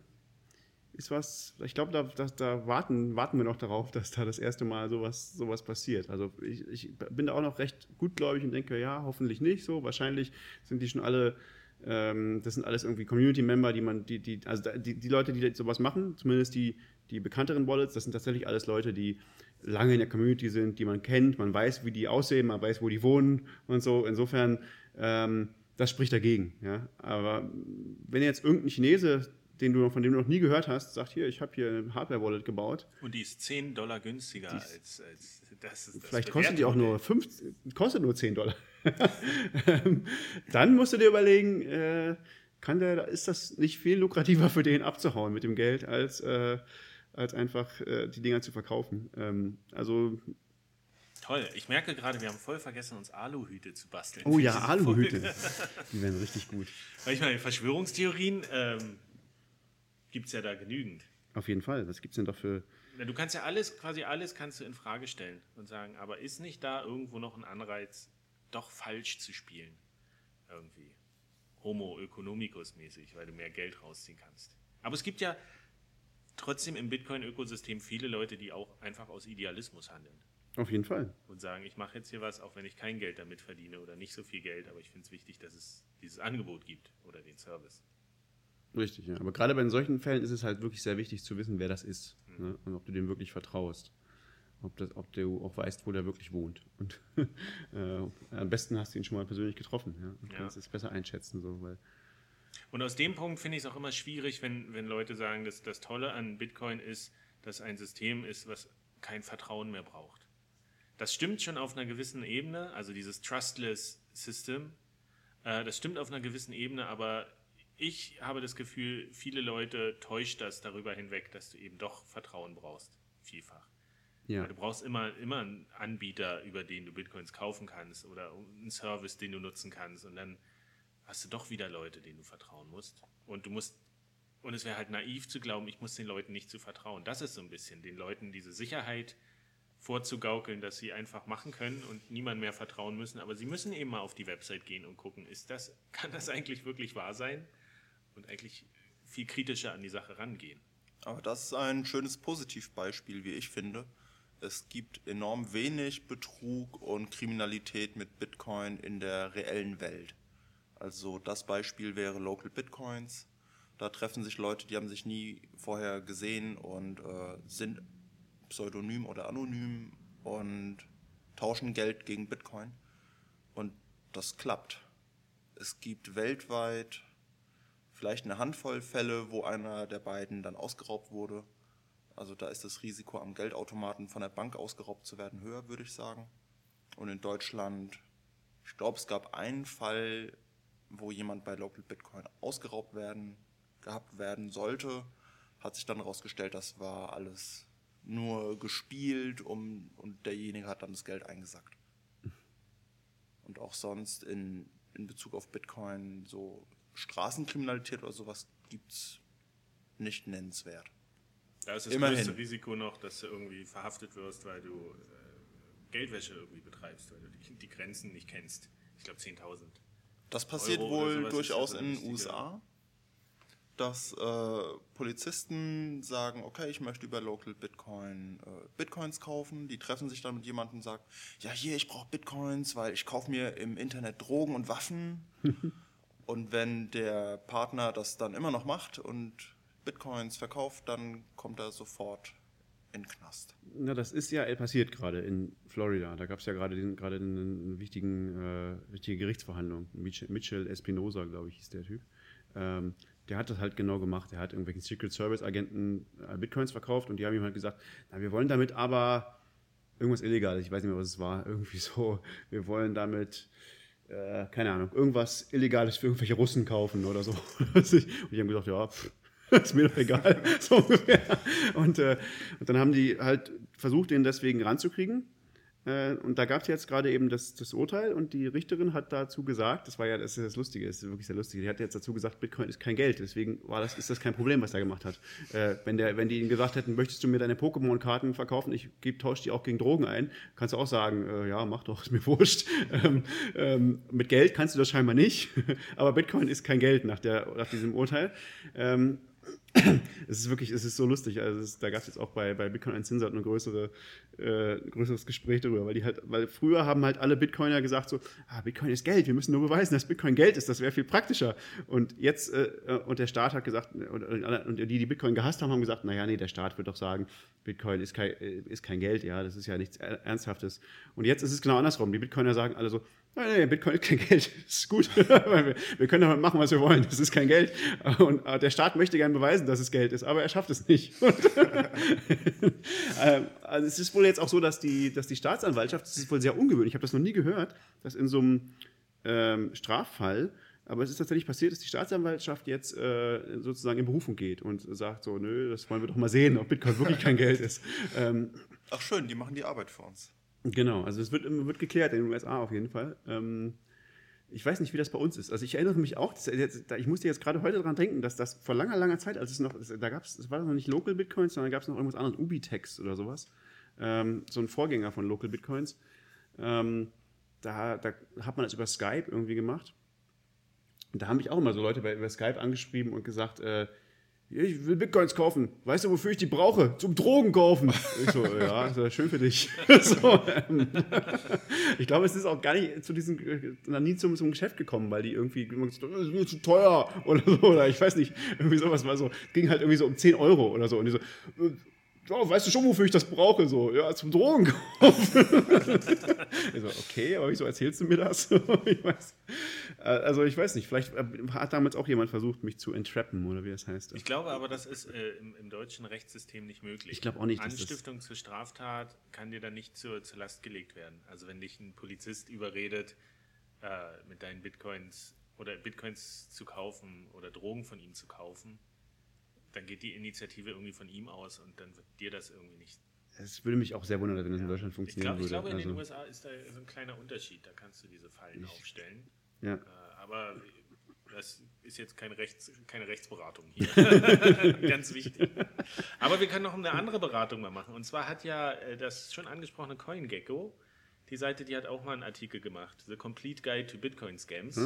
ist was, ich glaube, da, da, da warten, warten wir noch darauf, dass da das erste Mal sowas, sowas passiert. Also ich, ich bin da auch noch recht gutgläubig und denke, ja, hoffentlich nicht so. Wahrscheinlich sind die schon alle, ähm, das sind alles irgendwie Community-Member, die man, die, die, also die, die Leute, die sowas machen, zumindest die, die bekannteren Wallets, das sind tatsächlich alles Leute, die lange in der Community sind, die man kennt, man weiß, wie die aussehen, man weiß, wo die wohnen und so. Insofern, ähm, das spricht dagegen. Ja? Aber wenn jetzt irgendein Chinese, den du, von dem du noch nie gehört hast, sagt, hier, ich habe hier eine Hardware-Wallet gebaut, Und die ist 10 Dollar günstiger als, als das ist das vielleicht kostet die auch nur Bewertmodell. 5, kostet nur 10 Dollar. Dann musst du dir überlegen, äh, kann der, ist das nicht viel lukrativer für den abzuhauen mit dem Geld, als, äh, als einfach äh, die Dinger zu verkaufen. Ähm, also, Toll. Ich merke gerade, wir haben voll vergessen, uns Aluhüte zu basteln. oh ja, Aluhüte. Die wären richtig gut. Weil ich meine, Verschwörungstheorien ähm, gibt es ja da genügend. Auf jeden Fall. Was gibt es denn doch für. Na, Du kannst ja alles, quasi alles kannst du in Frage stellen und sagen, aber ist nicht da irgendwo noch ein Anreiz, doch falsch zu spielen? Irgendwie. Homo economicus mäßig, weil du mehr Geld rausziehen kannst. Aber es gibt ja trotzdem im Bitcoin-Ökosystem viele Leute, die auch einfach aus Idealismus handeln Auf jeden Fall. und sagen, ich mache jetzt hier was, auch wenn ich kein Geld damit verdiene oder nicht so viel Geld, aber ich finde es wichtig, dass es dieses Angebot gibt oder den Service. Richtig, ja. Aber gerade bei solchen Fällen ist es halt wirklich sehr wichtig zu wissen, wer das ist. Ne? Und ob du dem wirklich vertraust. Ob, das, ob du auch weißt, wo der wirklich wohnt. Und äh, am besten hast du ihn schon mal persönlich getroffen. Ja? Und Ja. kannst es besser einschätzen. So, weil, Und aus dem Punkt finde ich es auch immer schwierig, wenn, wenn Leute sagen, dass das Tolle an Bitcoin ist, dass ein System ist, was kein Vertrauen mehr braucht. Das stimmt schon auf einer gewissen Ebene, also dieses Trustless System, äh, das stimmt auf einer gewissen Ebene, aber ich habe das Gefühl, viele Leute täuscht das darüber hinweg, dass du eben doch Vertrauen brauchst, vielfach. ja. Weil du brauchst immer, immer einen Anbieter, über den du Bitcoins kaufen kannst oder einen Service, den du nutzen kannst. Und dann hast du doch wieder Leute, denen du vertrauen musst. Und du musst und es wäre halt naiv zu glauben, ich muss den Leuten nicht zu vertrauen. Das ist so ein bisschen, den Leuten diese Sicherheit vorzugaukeln, dass sie einfach machen können und niemand mehr vertrauen müssen. Aber sie müssen eben mal auf die Website gehen und gucken, ist das, kann das eigentlich wirklich wahr sein? Und eigentlich viel kritischer an die Sache rangehen. Aber das ist ein schönes Positivbeispiel, wie ich finde. Es gibt enorm wenig Betrug und Kriminalität mit Bitcoin in der reellen Welt. Also das Beispiel wäre Local Bitcoins. Da treffen sich Leute, die haben sich nie vorher gesehen und äh, sind pseudonym oder anonym und tauschen Geld gegen Bitcoin. Und das klappt. Es gibt weltweit vielleicht eine Handvoll Fälle, wo einer der beiden dann ausgeraubt wurde. Also da ist das Risiko am Geldautomaten von der Bank ausgeraubt zu werden höher, würde ich sagen. Und in Deutschland, ich glaube, es gab einen Fall, wo jemand bei Local Bitcoin ausgeraubt werden, gehabt werden sollte. Hat sich dann herausgestellt, das war alles nur gespielt um, und derjenige hat dann das Geld eingesackt. Und auch sonst in, in Bezug auf Bitcoin so Straßenkriminalität oder sowas gibt es nicht nennenswert. Da ist das Immerhin. größte Risiko noch, dass du irgendwie verhaftet wirst, weil du äh, Geldwäsche irgendwie betreibst, weil du die, die Grenzen nicht kennst. Ich glaube 10.000. Das passiert Euro wohl durchaus in den. USA, dass äh, Polizisten sagen, okay, ich möchte über Local Bitcoin äh, Bitcoins kaufen. Die treffen sich dann mit jemandem und sagen, ja hier, ich brauche Bitcoins, weil ich kaufe mir im Internet Drogen und Waffen. und wenn der Partner das dann immer noch macht und Bitcoins verkauft, dann kommt er sofort in den Knast. Na, das ist ja passiert gerade in Florida. Da gab es ja gerade gerade einen wichtigen, äh, wichtige Gerichtsverhandlung. Mitchell, Mitchell Espinosa, glaube ich, hieß der Typ. Ähm, der hat das halt genau gemacht. Der hat irgendwelchen Secret Service Agenten äh, Bitcoins verkauft und die haben ihm halt gesagt, na, wir wollen damit aber irgendwas Illegales, ich weiß nicht mehr, was es war, irgendwie so, wir wollen damit, äh, keine Ahnung, irgendwas Illegales für irgendwelche Russen kaufen oder so. und die haben gesagt, ja, pff, ist mir doch egal, so ungefähr. Und, äh, und dann haben die halt versucht, den deswegen ranzukriegen. Äh, und da gab es jetzt gerade eben das, das Urteil und die Richterin hat dazu gesagt, das war ja das, ist das Lustige, das ist wirklich sehr lustig, die hat jetzt dazu gesagt, Bitcoin ist kein Geld, deswegen war das, ist das kein Problem, was er gemacht hat. Äh, wenn, der, wenn die ihm gesagt hätten, möchtest du mir deine Pokémon-Karten verkaufen, ich geb, tausche die auch gegen Drogen ein, kannst du auch sagen, äh, ja, mach doch, ist mir wurscht. Ähm, ähm, mit Geld kannst du das scheinbar nicht, aber Bitcoin ist kein Geld nach, der, nach diesem Urteil. Ähm, es ist wirklich, es ist so lustig. Also es da gab es jetzt auch bei, bei Bitcoin Uncensored eine größere, äh, ein größeres Gespräch darüber, weil die halt, weil früher haben halt alle Bitcoiner gesagt so, ah, Bitcoin ist Geld, wir müssen nur beweisen, dass Bitcoin Geld ist, das wäre viel praktischer. Und jetzt, äh, und der Staat hat gesagt, und, und die, die Bitcoin gehasst haben, haben gesagt, naja, nee, der Staat wird doch sagen, Bitcoin ist kein, äh, ist kein Geld, ja, das ist ja nichts Ernsthaftes. Und jetzt ist es genau andersrum. Die Bitcoiner sagen alle so, Nein, nein, Bitcoin ist kein Geld. Das ist gut. Wir, wir können damit machen, was wir wollen. Das ist kein Geld. Und äh, der Staat möchte gerne beweisen, dass es Geld ist, aber er schafft es nicht. Und, ähm, also es ist wohl jetzt auch so, dass die, dass die Staatsanwaltschaft, das ist wohl sehr ungewöhnlich, ich habe das noch nie gehört, dass in so einem ähm, Straffall, aber es ist tatsächlich passiert, dass die Staatsanwaltschaft jetzt äh, sozusagen in Berufung geht und sagt so, nö, das wollen wir doch mal sehen, ob Bitcoin wirklich kein Geld ist. Ähm, Ach schön, die machen die Arbeit für uns. Genau, also es wird, wird geklärt in den USA auf jeden Fall. Ähm, ich weiß nicht, wie das bei uns ist. Also ich erinnere mich auch, ich musste jetzt gerade heute daran denken, dass das vor langer, langer Zeit, als es noch, da gab es, es war noch nicht Local Bitcoins, sondern gab es noch irgendwas anderes, Ubitex oder sowas. Ähm, so ein Vorgänger von Local Bitcoins. Ähm, da, da hat man das über Skype irgendwie gemacht. Und da haben mich auch immer so Leute bei, über Skype angeschrieben und gesagt, äh, ich will Bitcoins kaufen. Weißt du, wofür ich die brauche? Zum Drogen kaufen. Ich so, ja, ist ja schön für dich. so, ähm, ich glaube, es ist auch gar nicht zu diesem, noch nie zum, zum Geschäft gekommen, weil die irgendwie immer gesagt haben, das ist mir zu teuer oder so. Oder ich weiß nicht, irgendwie sowas war so. Es ging halt irgendwie so um 10 Euro oder so. Und die so, äh, ja, weißt du schon, wofür ich das brauche? So, ja, zum Drogen kaufen. ich so, okay, aber wieso erzählst du mir das? ich weiß. Äh, Also ich weiß nicht, vielleicht äh, hat damals auch jemand versucht, mich zu entrappen, oder wie das heißt. Ich glaube aber, das ist äh, im, im deutschen Rechtssystem nicht möglich. Ich glaube auch nicht, Anstiftung zur Straftat kann dir dann nicht zur, zur Last gelegt werden. Also wenn dich ein Polizist überredet, äh, mit deinen Bitcoins oder Bitcoins zu kaufen oder Drogen von ihm zu kaufen, dann geht die Initiative irgendwie von ihm aus und dann wird dir das irgendwie nicht. Es würde mich auch sehr wundern, wenn das in Deutschland Ich, funktionieren glaub, ich glaube, würde. in den Also, USA ist da so ein kleiner Unterschied. Da kannst du diese Fallen aufstellen. ja. Äh, aber das ist jetzt kein Rechts, keine Rechtsberatung hier. Ganz wichtig. Aber wir können noch eine andere Beratung mal machen. Und zwar hat ja äh, das schon angesprochene CoinGecko, die Seite, die hat auch mal einen Artikel gemacht, The Complete Guide to Bitcoin Scams,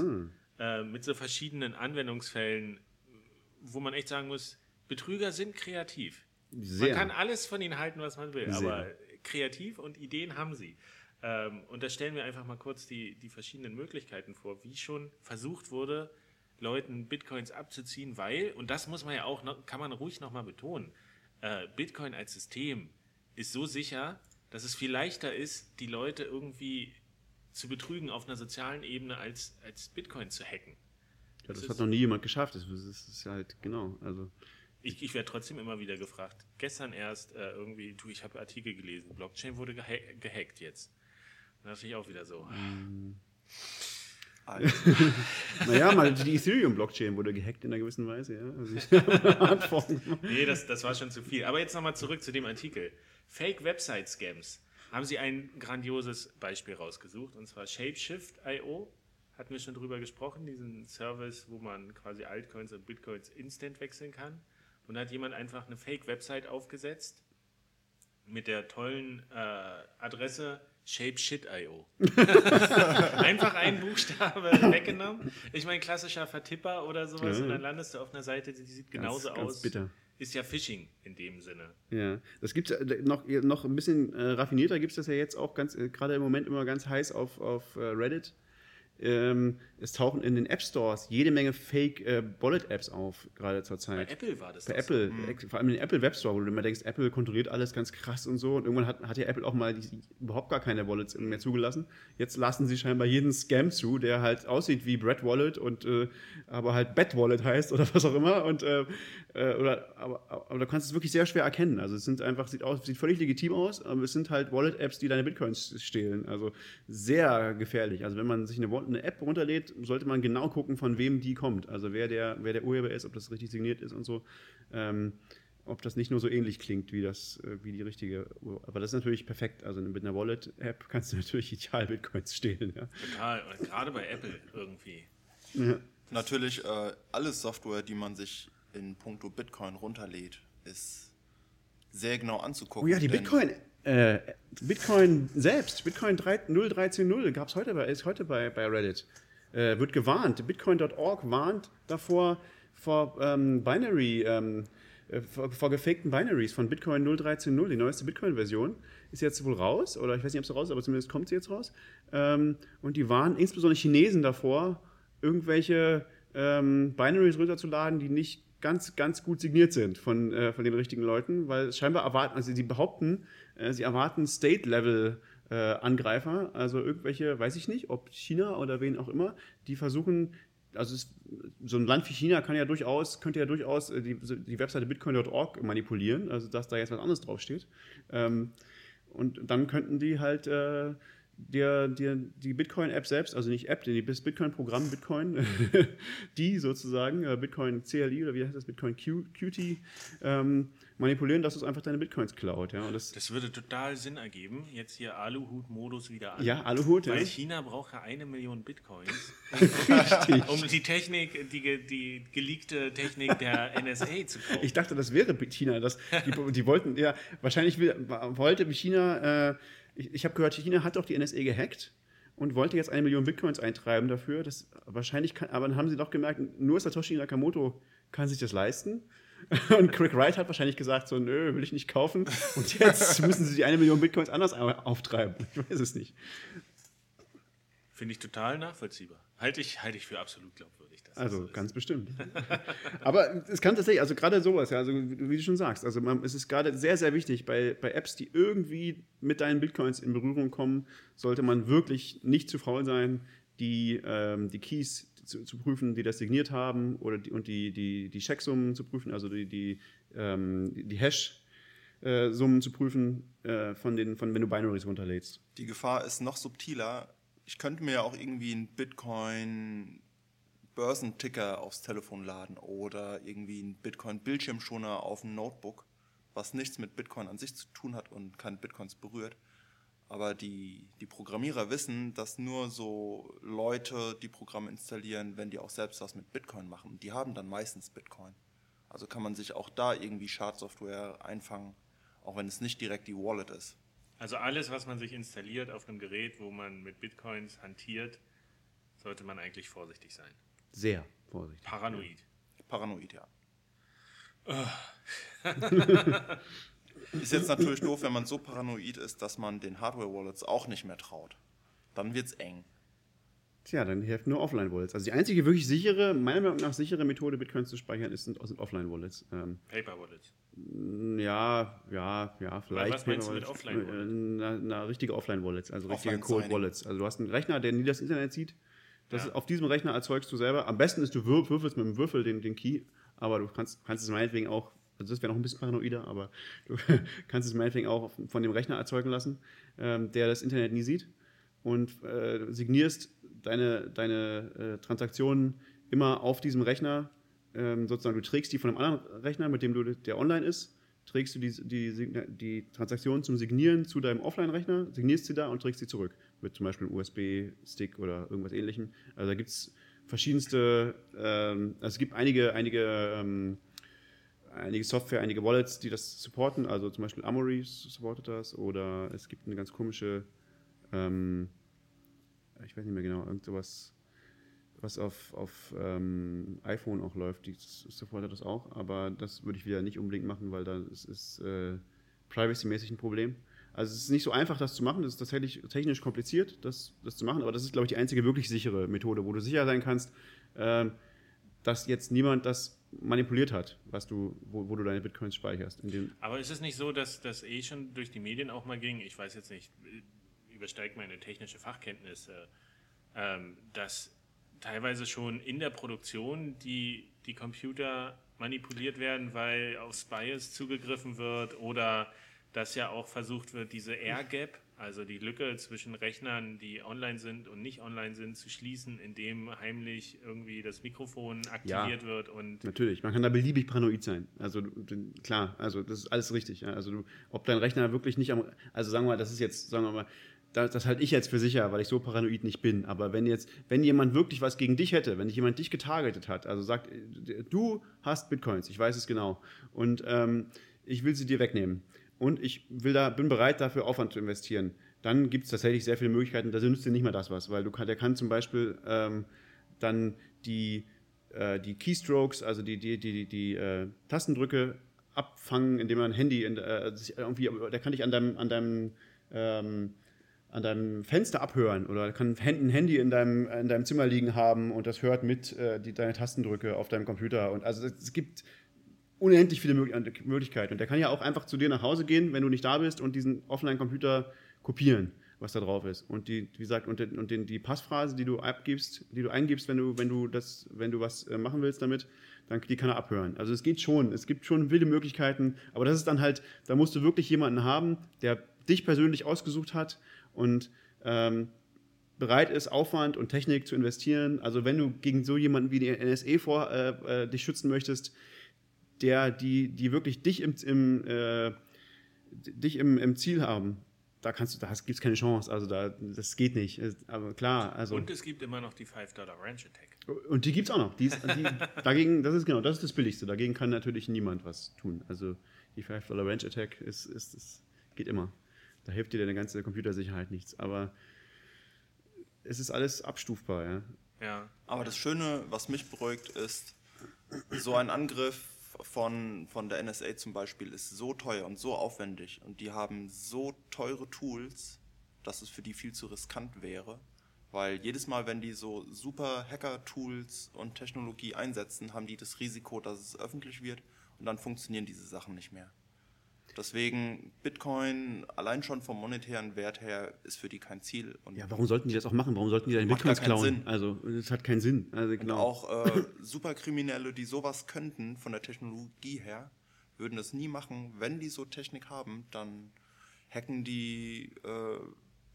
äh, mit so verschiedenen Anwendungsfällen, wo man echt sagen muss, Betrüger sind kreativ. Sehr. Man kann alles von ihnen halten, was man will, Sehr. aber kreativ und Ideen haben sie. Ähm, und da stellen wir einfach mal kurz die, die verschiedenen Möglichkeiten vor, wie schon versucht wurde, Leuten Bitcoins abzuziehen, weil, und das muss man ja auch, noch, kann man ruhig nochmal betonen, äh, Bitcoin als System ist so sicher, dass es viel leichter ist, die Leute irgendwie zu betrügen auf einer sozialen Ebene, als, als Bitcoin zu hacken. Ja, das Das hat noch nie jemand geschafft. Das ist, das ist halt, genau. Also, Ich, ich werde trotzdem immer wieder gefragt. Gestern erst äh, irgendwie, du, ich habe Artikel gelesen, Blockchain wurde geha gehackt jetzt. Da dachte ich auch wieder so. Also, naja, mal die Ethereum-Blockchain wurde gehackt in einer gewissen Weise, ja. Also. Nee, das, das war schon zu viel. Aber jetzt nochmal zurück zu dem Artikel. Fake Website Scams. Haben Sie ein grandioses Beispiel rausgesucht, und zwar Shapeshift.io. Hatten wir schon drüber gesprochen, diesen Service, wo man quasi Altcoins und Bitcoins instant wechseln kann. Und da hat jemand einfach eine Fake-Website aufgesetzt mit der tollen äh, Adresse Shapeshit.io. Einfach einen Buchstabe weggenommen. Ich meine, klassischer Vertipper oder sowas Ja, und dann landest du auf einer Seite, die sieht genauso ganz aus. bitter. Ist ja Phishing in dem Sinne. Ja, das gibt noch, noch ein bisschen äh, raffinierter gibt es das ja jetzt auch ganz, äh, gerade im Moment immer ganz heiß auf, auf äh, Reddit. Ähm, es tauchen in den App Stores jede Menge Fake äh, Wallet-Apps auf, gerade zur Bei Zeit. Apple war das Bei so. Apple, äh, vor allem in den Apple Web Store, wo du immer denkst, Apple kontrolliert alles ganz krass und so. Und irgendwann hat, hat ja Apple auch mal die, überhaupt gar keine Wallets mehr zugelassen. Jetzt lassen sie scheinbar jeden Scam zu, der halt aussieht wie Brad Wallet und äh, aber halt Bad Wallet heißt oder was auch immer. Und äh, äh, oder aber, aber du kannst es wirklich sehr schwer erkennen. Also es sind einfach, sieht aus, sieht völlig legitim aus, aber es sind halt Wallet-Apps, die deine Bitcoins stehlen. Also sehr gefährlich. Also wenn man sich eine, Wallet- eine App runterlädt, sollte man genau gucken, von wem die kommt. Also wer der, wer der Urheber ist, ob das richtig signiert ist und so. Ähm, ob das nicht nur so ähnlich klingt wie das, äh, wie die richtige. Aber das ist natürlich perfekt. Also mit einer Wallet-App kannst du natürlich ideal Bitcoins stehlen. Ja. Total. Und gerade bei Apple irgendwie. natürlich, äh, alle Software, die man sich in puncto Bitcoin runterlädt, ist sehr genau anzugucken. Oh ja, die denn- Bitcoin. Äh, Bitcoin selbst, Bitcoin 3 0.13.0 gab es heute bei, ist heute bei, bei Reddit. Äh, wird gewarnt. Bitcoin.org warnt davor vor ähm, Binary, ähm, äh, vor, vor gefakten Binaries von Bitcoin 0.13.0. Die neueste Bitcoin-Version ist jetzt wohl raus, oder ich weiß nicht, ob sie raus ist, aber zumindest kommt sie jetzt raus. Ähm, und die warnen insbesondere Chinesen davor, irgendwelche ähm, Binaries runterzuladen, die nicht ganz, ganz gut signiert sind von, äh, von den richtigen Leuten, weil scheinbar erwarten, also sie behaupten, sie erwarten State-Level äh, Angreifer, also irgendwelche, weiß ich nicht, ob China oder wen auch immer, die versuchen, also es, so ein Land wie China kann ja durchaus, könnte ja durchaus äh, die, die Webseite bitcoin.org manipulieren, also dass da jetzt was anderes draufsteht. Ähm, und dann könnten die halt äh, dir, dir die Bitcoin-App selbst, also nicht App, die- das Bitcoin-Programm Bitcoin, die sozusagen, äh, Bitcoin CLI oder wie heißt das, Bitcoin Q, Qt, ähm, manipulieren, dass es einfach deine Bitcoins klaut. Ja, das, Das würde total Sinn ergeben. Jetzt hier Aluhut-Modus wieder an. ja Aluhut, ja. Weil China braucht ja eine Million Bitcoins, um die Technik, die, die geleakte Technik der NSA zu kaufen. Ich dachte, das wäre China. Das, die, die wollten, ja, wahrscheinlich will, wollte China, äh, ich, ich habe gehört, China hat doch die NSA gehackt und wollte jetzt eine Million Bitcoins eintreiben dafür. Das wahrscheinlich kann, aber dann haben sie doch gemerkt, nur Satoshi Nakamoto kann sich das leisten. Und Craig Wright hat wahrscheinlich gesagt, so, nö, will ich nicht kaufen. Und jetzt müssen sie die eine Million Bitcoins anders au- auftreiben. Ich weiß es nicht. Finde ich total nachvollziehbar. Halte ich, halte ich für absolut glaubwürdig. dass das Also so ist. ganz bestimmt. Aber es kann tatsächlich, also gerade sowas, ja, also wie du schon sagst, also man, es ist gerade sehr, sehr wichtig, bei, bei Apps, die irgendwie mit deinen Bitcoins in Berührung kommen, sollte man wirklich nicht zu faul sein, die, ähm, die Keys zu, zu prüfen, die das signiert haben, oder die, und die, die, die Checksummen zu prüfen, also die, die, ähm, die Hash-Summen zu prüfen, äh, von den, von wenn du Binaries runterlädst. Die Gefahr ist noch subtiler. Ich könnte mir ja auch irgendwie einen Bitcoin Börsenticker aufs Telefon laden oder irgendwie einen Bitcoin Bildschirmschoner auf ein Notebook, was nichts mit Bitcoin an sich zu tun hat und keine Bitcoins berührt. Aber die, die Programmierer wissen, dass nur so Leute die Programme installieren, wenn die auch selbst was mit Bitcoin machen. Die haben dann meistens Bitcoin. Also kann man sich auch da irgendwie Schadsoftware einfangen, auch wenn es nicht direkt die Wallet ist. Also alles, was man sich installiert auf einem Gerät, wo man mit Bitcoins hantiert, sollte man eigentlich vorsichtig sein. Sehr vorsichtig. Paranoid. Paranoid, ja. ist jetzt natürlich doof, wenn man so paranoid ist, dass man den Hardware-Wallets auch nicht mehr traut. Dann wird's eng. Tja, dann helfen nur Offline-Wallets. Also die einzige wirklich sichere, meiner Meinung nach sichere Methode, Bitcoins zu speichern, ist, sind, sind Offline-Wallets. Ähm, Paper Wallets. ja, ja, ja, vielleicht. was meinst du mit Paper-Wallets. Offline-Wallet? Äh, Na, na, richtige Offline-Wallets, also richtige. Code-Wallets. Also du hast einen Rechner, der nie das Internet sieht. Das Ja. ist, auf diesem Rechner erzeugst du selber. Am besten ist, du würf- würfelst mit dem Würfel den, den Key, aber du kannst, kannst es meinetwegen auch, also das wäre noch ein bisschen paranoider, aber du kannst es meinetwegen auch von dem Rechner erzeugen lassen, ähm, der das Internet nie sieht und äh, signierst deine, deine äh, Transaktionen immer auf diesem Rechner. Ähm, sozusagen, du trägst die von einem anderen Rechner, mit dem du, der online ist, trägst du die, die, die Transaktion zum Signieren zu deinem Offline-Rechner, signierst sie da und trägst sie zurück. Mit zum Beispiel einem USB-Stick oder irgendwas ähnlichem. Also da gibt es verschiedenste, ähm, also es gibt einige, einige, ähm, einige Software, einige Wallets, die das supporten. Also zum Beispiel Amory supportet das oder es gibt eine ganz komische, ähm, ich weiß nicht mehr genau, irgend sowas, was auf, auf ähm, iPhone auch läuft, die s- supportet das auch, aber das würde ich wieder nicht unbedingt machen, weil da ist, äh, privacy-mäßig ein Problem. Also es ist nicht so einfach, das zu machen, das ist tatsächlich technisch kompliziert, das, das zu machen, aber das ist, glaube ich, die einzige wirklich sichere Methode, wo du sicher sein kannst, ähm, dass jetzt niemand das manipuliert hat, was du, wo, wo du deine Bitcoins speicherst. Aber ist es nicht so, dass das eh schon durch die Medien auch mal ging? Ich weiß jetzt nicht, übersteigt meine technische Fachkenntnisse, ähm, dass teilweise schon in der Produktion die, die Computer manipuliert werden, weil aufs BIOS zugegriffen wird oder dass ja auch versucht wird, diese Air Gap, also die Lücke zwischen Rechnern, die online sind und nicht online sind, zu schließen, indem heimlich irgendwie das Mikrofon aktiviert wird und Natürlich, man kann da beliebig paranoid sein. Also klar, also das ist alles richtig. Ja. Also du, ob dein Rechner wirklich nicht am, also sagen wir mal, das ist jetzt, sagen wir mal, das, das halte ich jetzt für sicher, weil ich so paranoid nicht bin. Aber wenn jetzt, wenn jemand wirklich was gegen dich hätte, wenn jemand dich getargetet hat, also sagt, du hast Bitcoins, ich weiß es genau, und ähm, ich will sie dir wegnehmen und ich will da, bin bereit, dafür Aufwand zu investieren, dann gibt es tatsächlich sehr viele Möglichkeiten, da nützt dir nicht mehr das was, weil du kann, der kann zum Beispiel ähm, dann die, äh, die Keystrokes, also die, die, die, die, die äh, Tastendrücke abfangen, indem man ein Handy in, äh, irgendwie, der kann dich an deinem, an deinem ähm, an deinem Fenster abhören oder kann ein Handy in deinem, in deinem Zimmer liegen haben und das hört mit äh, die, deine Tastendrücke auf deinem Computer. Und also es gibt unendlich viele Möglich- Möglichkeiten. Und der kann ja auch einfach zu dir nach Hause gehen, wenn du nicht da bist und diesen Offline-Computer kopieren, was da drauf ist. Und die, wie gesagt, und, den, und den, die Passphrase, die du abgibst, die du eingibst, wenn du, wenn du das, wenn du was äh, machen willst damit, dann die kann er abhören. Also es geht schon, es gibt schon wilde Möglichkeiten, aber das ist dann halt, da musst du wirklich jemanden haben, der dich persönlich ausgesucht hat und ähm, bereit ist, Aufwand und Technik zu investieren. Also wenn du gegen so jemanden wie die NSA vor, äh, äh, dich schützen möchtest, der, die, die wirklich dich im, im, äh, dich im, im Ziel haben, da kannst du, da gibt es keine Chance. Also da, das geht nicht. Aber klar, also. Und es gibt immer noch die 5-Dollar Ranch Attack. Und die gibt's auch noch. Die ist, die, dagegen, das ist genau, das ist das Billigste. Dagegen kann natürlich niemand was tun. Also die 5 Range Attack ist, ist, ist, geht immer. Da hilft dir deine ganze Computersicherheit nichts. Aber es ist alles abstufbar, ja. Ja. Aber das Schöne, was mich beruhigt, ist, so ein Angriff von, von der NSA zum Beispiel ist so teuer und so aufwendig und die haben so teure Tools, dass es für die viel zu riskant wäre. Weil jedes Mal, wenn die so super Hacker-Tools und Technologie einsetzen, haben die das Risiko, dass es öffentlich wird und dann funktionieren diese Sachen nicht mehr. Deswegen Bitcoin allein schon vom monetären Wert her ist für die kein Ziel. Und Ja, warum sollten die das auch machen? Warum sollten die gar Bitcoins keinen klauen? Sinn. Also, es hat keinen Sinn. Also, Und genau. auch äh, Superkriminelle, die sowas könnten von der Technologie her, würden das nie machen. Wenn die so Technik haben, dann hacken die äh,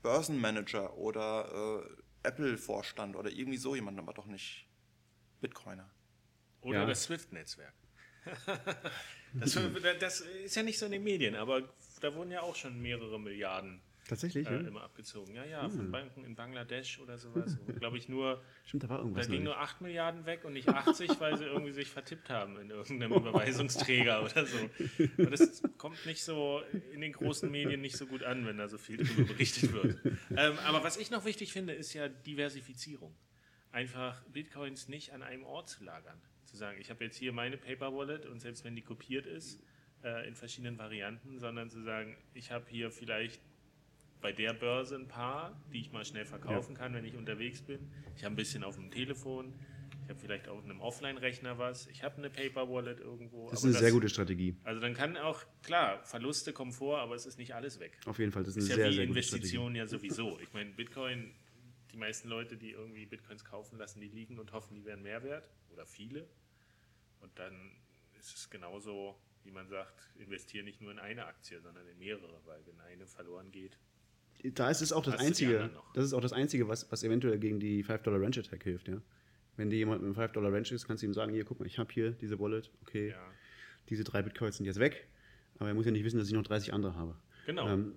Börsenmanager oder äh, Apple-Vorstand oder irgendwie so jemanden, aber doch nicht Bitcoiner. Oder Ja. das SWIFT-Netzwerk. das, das ist ja nicht so in den Medien, aber da wurden ja auch schon mehrere Milliarden Tatsächlich, äh, ja? immer abgezogen. Ja, ja, von Banken in Bangladesch oder sowas. Glaube ich nur, Stimmt, da war da irgendwas. ging neulich. nur 8 Milliarden weg und nicht 80, weil sie irgendwie sich vertippt haben in irgendeinem Überweisungsträger oder so. Und das kommt nicht so in den großen Medien nicht so gut an, wenn da so viel darüber berichtet wird. Ähm, aber was ich noch wichtig finde, ist ja Diversifizierung. Einfach Bitcoins nicht an einem Ort zu lagern. Zu sagen, ich habe jetzt hier meine Paper Wallet und selbst wenn die kopiert ist, äh, in verschiedenen Varianten, sondern zu sagen, ich habe hier vielleicht bei der Börse ein paar, die ich mal schnell verkaufen kann, wenn ich unterwegs bin. Ich habe ein bisschen auf dem Telefon. Ich habe vielleicht auf einem Offline-Rechner was. Ich habe eine Paper Wallet irgendwo. Das ist eine sehr gute Strategie. Also dann kann auch, klar, Verluste kommen vor, aber es ist nicht alles weg. Auf jeden Fall, das ist Ist eine ja sehr, wie sehr gute Strategie. Investitionen ja sowieso. Ich meine, Bitcoin, die meisten Leute, die irgendwie Bitcoins kaufen, lassen die liegen und hoffen, die wären mehr wert. Oder viele. Und dann ist es genauso, wie man sagt, investiere nicht nur in eine Aktie, sondern in mehrere, weil wenn eine verloren geht, Da ist es auch das Einzige, das ist auch das Einzige, was, was eventuell gegen die 5-Dollar Ranch Attack hilft, ja. Wenn dir jemand mit einem 5-Dollar Ranch ist, kannst du ihm sagen, hier, guck mal, ich habe hier diese Wallet, okay, ja. diese drei Bitcoins sind jetzt weg, aber er muss ja nicht wissen, dass ich noch 30 andere habe. Genau. Ähm,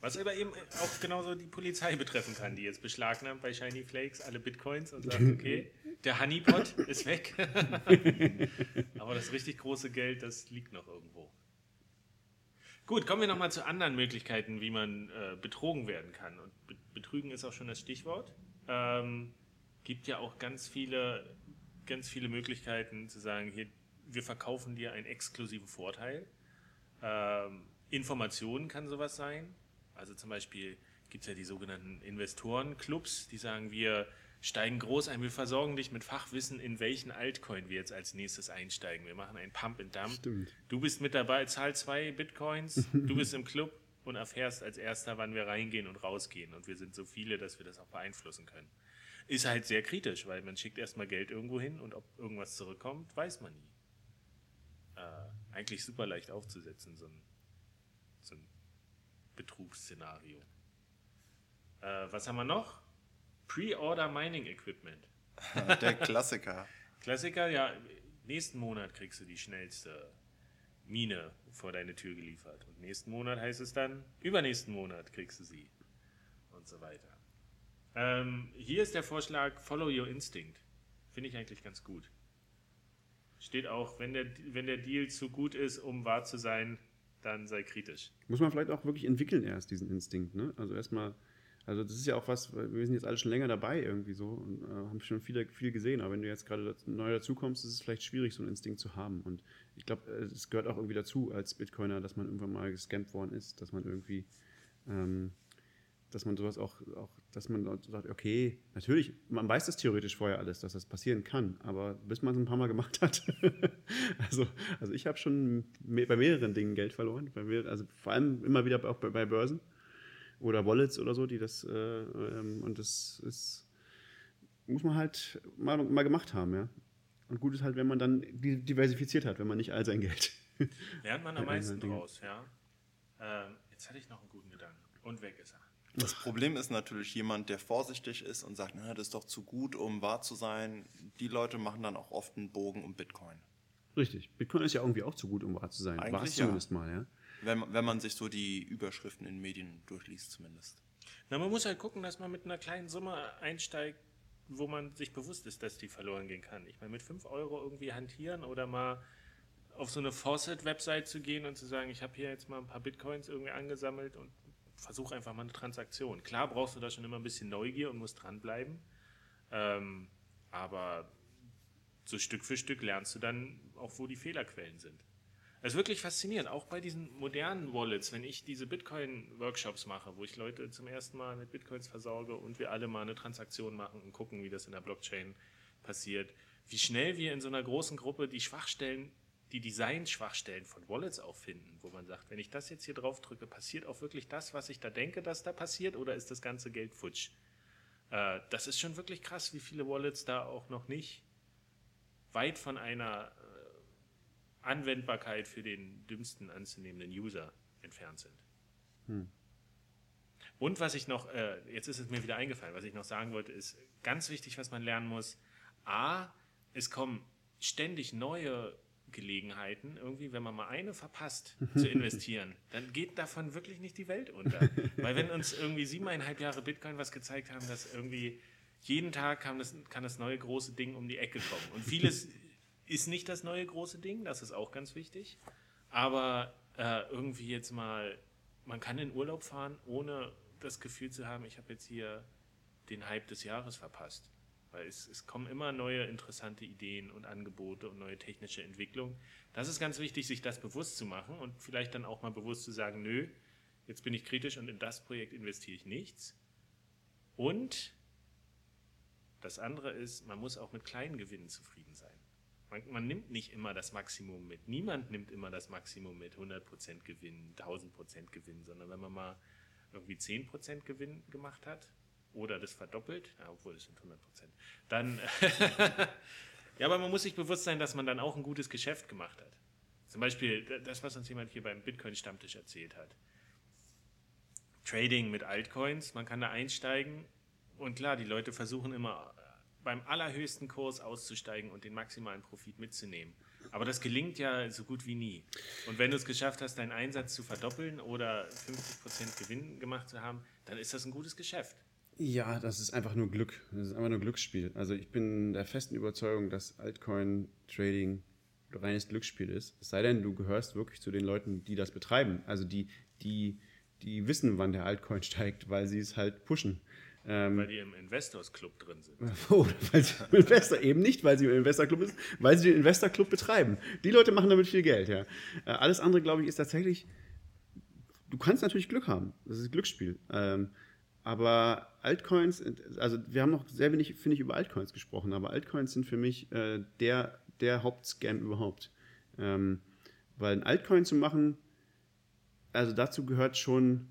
Was aber eben auch genauso die Polizei betreffen kann, die jetzt beschlagnahmt bei Shiny Flakes alle Bitcoins und sagt, okay, der Honeypot ist weg. aber das richtig große Geld, das liegt noch irgendwo. Gut, kommen wir nochmal zu anderen Möglichkeiten, wie man äh, betrogen werden kann. Und Be Betrügen ist auch schon das Stichwort. Ähm, gibt ja auch ganz viele, ganz viele Möglichkeiten zu sagen, hier, wir verkaufen dir einen exklusiven Vorteil. Ähm, Informationen kann sowas sein. Also zum Beispiel gibt es ja die sogenannten Investorenclubs, die sagen, wir steigen groß ein, wir versorgen dich mit Fachwissen, in welchen Altcoin wir jetzt als nächstes einsteigen. Wir machen einen Pump and Dump. Stimmt. Du bist mit dabei, zahl zwei Bitcoins, du bist im Club und erfährst als erster, wann wir reingehen und rausgehen. Und wir sind so viele, dass wir das auch beeinflussen können. Ist halt sehr kritisch, weil man schickt erstmal Geld irgendwo hin und ob irgendwas zurückkommt, weiß man nie. Äh, eigentlich super leicht aufzusetzen, so ein, so ein Betrugsszenario. Äh, was haben wir noch? Pre-Order Mining Equipment. Der Klassiker. Klassiker, ja, nächsten Monat kriegst du die schnellste Mine vor deine Tür geliefert. Und nächsten Monat heißt es dann, übernächsten Monat kriegst du sie. Und so weiter. Ähm, hier ist der Vorschlag, follow your instinct. Finde ich eigentlich ganz gut. Steht auch, wenn der, wenn der Deal zu gut ist, um wahr zu sein, dann sei kritisch. Muss man vielleicht auch wirklich entwickeln erst, diesen Instinkt, ne? Also erstmal, also das ist ja auch was, wir sind jetzt alle schon länger dabei irgendwie so und äh, haben schon viel, viel gesehen, aber wenn du jetzt gerade neu dazukommst, ist es vielleicht schwierig, so einen Instinkt zu haben. Und ich glaube, äh, es gehört auch irgendwie dazu als Bitcoiner, dass man irgendwann mal gescampt worden ist, dass man irgendwie, ähm, dass man sowas auch, auch, dass man sagt, okay, natürlich, man weiß das theoretisch vorher alles, dass das passieren kann, aber bis man es ein paar Mal gemacht hat. also, also ich habe schon me bei mehreren Dingen Geld verloren, mir, also vor allem immer wieder auch bei, bei Börsen oder Wallets oder so, die das, äh, ähm, und das ist, muss man halt mal, mal gemacht haben, ja. Und gut ist halt, wenn man dann di- diversifiziert hat, wenn man nicht all sein Geld. Lernt man am meisten draus, ja. Ähm, jetzt hatte ich noch einen guten Gedanken. Und weg ist er. Das Problem ist natürlich jemand, der vorsichtig ist und sagt, na, das ist doch zu gut, um wahr zu sein. Die Leute machen dann auch oft einen Bogen um Bitcoin. Richtig. Bitcoin ist ja irgendwie auch zu gut, um wahr zu sein. Eigentlich War es ja. zumindest mal, ja. Wenn, man- wenn man sich so die Überschriften in Medien durchliest zumindest. Na, man muss halt gucken, dass man mit einer kleinen Summe einsteigt, wo man sich bewusst ist, dass die verloren gehen kann. Ich meine, mit 5 Euro irgendwie hantieren oder mal auf so eine Faucet-Website zu gehen und zu sagen, ich habe hier jetzt mal ein paar Bitcoins irgendwie angesammelt und versuche einfach mal eine Transaktion. Klar brauchst du da schon immer ein bisschen Neugier und musst dranbleiben, ähm, aber so Stück für Stück lernst du dann auch, wo die Fehlerquellen sind. Es ist wirklich faszinierend, auch bei diesen modernen Wallets, wenn ich diese Bitcoin-Workshops mache, wo ich Leute zum ersten Mal mit Bitcoins versorge und wir alle mal eine Transaktion machen und gucken, wie das in der Blockchain passiert, wie schnell wir in so einer großen Gruppe die Schwachstellen, die Design-Schwachstellen von Wallets auch finden, wo man sagt, wenn ich das jetzt hier drauf drücke, passiert auch wirklich das, was ich da denke, dass da passiert, oder ist das ganze Geld futsch? Äh, das ist schon wirklich krass, wie viele Wallets da auch noch nicht weit von einer äh, Anwendbarkeit für den dümmsten anzunehmenden User entfernt sind. Und was ich noch, äh, jetzt ist es mir wieder eingefallen, was ich noch sagen wollte, ist ganz wichtig, was man lernen muss. A, es kommen ständig neue Gelegenheiten, irgendwie, wenn man mal eine verpasst zu investieren, dann geht davon wirklich nicht die Welt unter. Weil wenn uns irgendwie siebeneinhalb Jahre Bitcoin was gezeigt haben, dass irgendwie jeden Tag kann das, kann das neue große Ding um die Ecke kommen. Und vieles ist nicht das neue große Ding, das ist auch ganz wichtig. Aber äh, irgendwie jetzt mal, man kann in Urlaub fahren, ohne das Gefühl zu haben, ich habe jetzt hier den Hype des Jahres verpasst. Weil es, es kommen immer neue interessante Ideen und Angebote und neue technische Entwicklungen. Das ist ganz wichtig, sich das bewusst zu machen und vielleicht dann auch mal bewusst zu sagen, nö, jetzt bin ich kritisch und in das Projekt investiere ich nichts. Und das andere ist, man muss auch mit kleinen Gewinnen zufrieden sein. Man, man, nimmt nicht immer das Maximum mit. Niemand nimmt immer das Maximum mit 100% Gewinn, 1000% Gewinn, sondern wenn man mal irgendwie 10% Gewinn gemacht hat oder das verdoppelt, ja, obwohl es sind 100%, dann, ja, aber man muss sich bewusst sein, dass man dann auch ein gutes Geschäft gemacht hat. Zum Beispiel das, was uns jemand hier beim Bitcoin-Stammtisch erzählt hat. Trading mit Altcoins, man kann da einsteigen und klar, die Leute versuchen immer beim allerhöchsten Kurs auszusteigen und den maximalen Profit mitzunehmen. Aber das gelingt ja so gut wie nie. Und wenn du es geschafft hast, deinen Einsatz zu verdoppeln oder 50% Gewinn gemacht zu haben, dann ist das ein gutes Geschäft. Ja, das ist einfach nur Glück. Das ist einfach nur Glücksspiel. Also ich bin der festen Überzeugung, dass Altcoin-Trading reines Glücksspiel ist. Es sei denn, du gehörst wirklich zu den Leuten, die das betreiben. Also die, die, die wissen, wann der Altcoin steigt, weil sie es halt pushen. Ähm, weil die im Investors Club drin sind. Oh, weil sie im Investor, eben nicht, weil sie im Investor Club sind, weil sie den Investor Club betreiben. Die Leute machen damit viel Geld, ja. Äh, alles andere, glaube ich, ist tatsächlich, du kannst natürlich Glück haben. Das ist Glücksspiel. Ähm, aber Altcoins, also wir haben noch sehr wenig, finde ich, über Altcoins gesprochen, aber Altcoins sind für mich äh, der, der Hauptscam überhaupt. Ähm, weil ein Altcoin zu machen, also dazu gehört schon,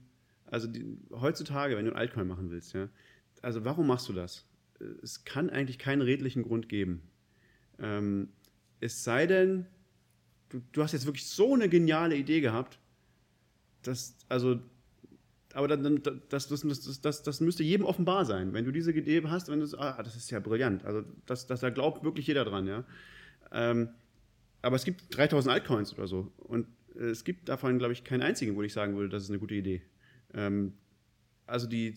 also die, heutzutage, wenn du ein Altcoin machen willst, ja, also warum machst du das? Es kann eigentlich keinen redlichen Grund geben. Ähm, es sei denn, du, du, hast jetzt wirklich so eine geniale Idee gehabt, dass, also, aber dann, das, das, das, das, das müsste jedem offenbar sein. Wenn du diese Idee hast, wenn du ah, das ist ja brillant. Also, das, das, da glaubt wirklich jeder dran, ja. Ähm, aber es gibt 3000 Altcoins oder so. Und es gibt davon, glaube ich, keinen einzigen, wo ich sagen würde, das ist eine gute Idee. Ähm, also die,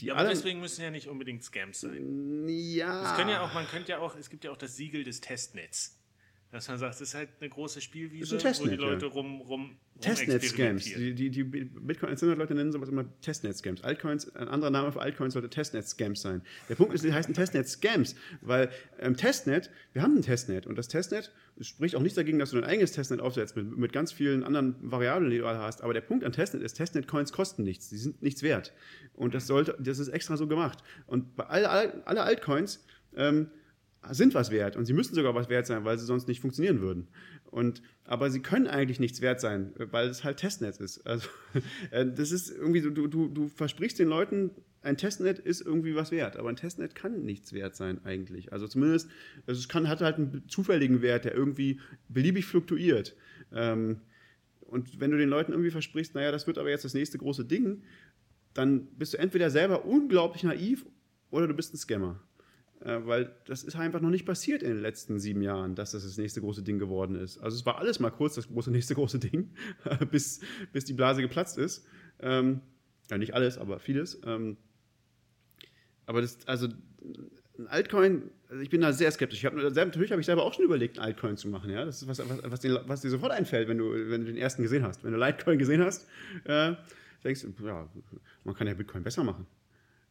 die ja, aber deswegen müssen ja nicht unbedingt Scams sein. Ja. Es können ja auch, man könnte ja auch, es gibt ja auch das Siegel des Testnets. Dass man sagt, es ist halt eine große Spielwiese, Testnet, wo die Leute ja. rum, rum Testnet-Scams. Die, die, die Bitcoin-Leute nennen sowas immer Testnet-Scams. Altcoins, ein anderer Name für Altcoins sollte Testnet-Scams sein. Der Punkt ist, die heißen Testnet-Scams, weil ähm, Testnet, wir haben ein Testnet und das Testnet spricht auch nichts dagegen, dass du dein eigenes Testnet aufsetzt mit, mit ganz vielen anderen Variablen, die du hast. Aber der Punkt an Testnet ist, Testnet-Coins kosten nichts, die sind nichts wert. Und das sollte, das ist extra so gemacht. Und bei alle, alle Altcoins ähm, sind was wert und sie müssen sogar was wert sein, weil sie sonst nicht funktionieren würden. Und, aber sie können eigentlich nichts wert sein, weil es halt Testnet ist. Also, äh, das ist irgendwie so, du, du, du versprichst den Leuten, ein Testnet ist irgendwie was wert, aber ein Testnet kann nichts wert sein eigentlich. Also zumindest, also es kann, hat halt einen zufälligen Wert, der irgendwie beliebig fluktuiert. Ähm, und wenn du den Leuten irgendwie versprichst, naja, das wird aber jetzt das nächste große Ding, dann bist du entweder selber unglaublich naiv oder du bist ein Scammer. Äh, weil das ist einfach noch nicht passiert in den letzten sieben Jahren, dass das das nächste große Ding geworden ist. Also es war alles mal kurz das große nächste große Ding, bis, bis die Blase geplatzt ist. Ähm, ja, nicht alles, aber vieles. Ähm, aber das, also ein Altcoin, also ich bin da sehr skeptisch. Ich hab, natürlich habe ich selber auch schon überlegt, ein Altcoin zu machen. Ja? Das ist was, was, was, dir, was dir sofort einfällt, wenn du, wenn du den ersten gesehen hast. Wenn du Litecoin gesehen hast, äh, denkst du, ja, man kann ja Bitcoin besser machen.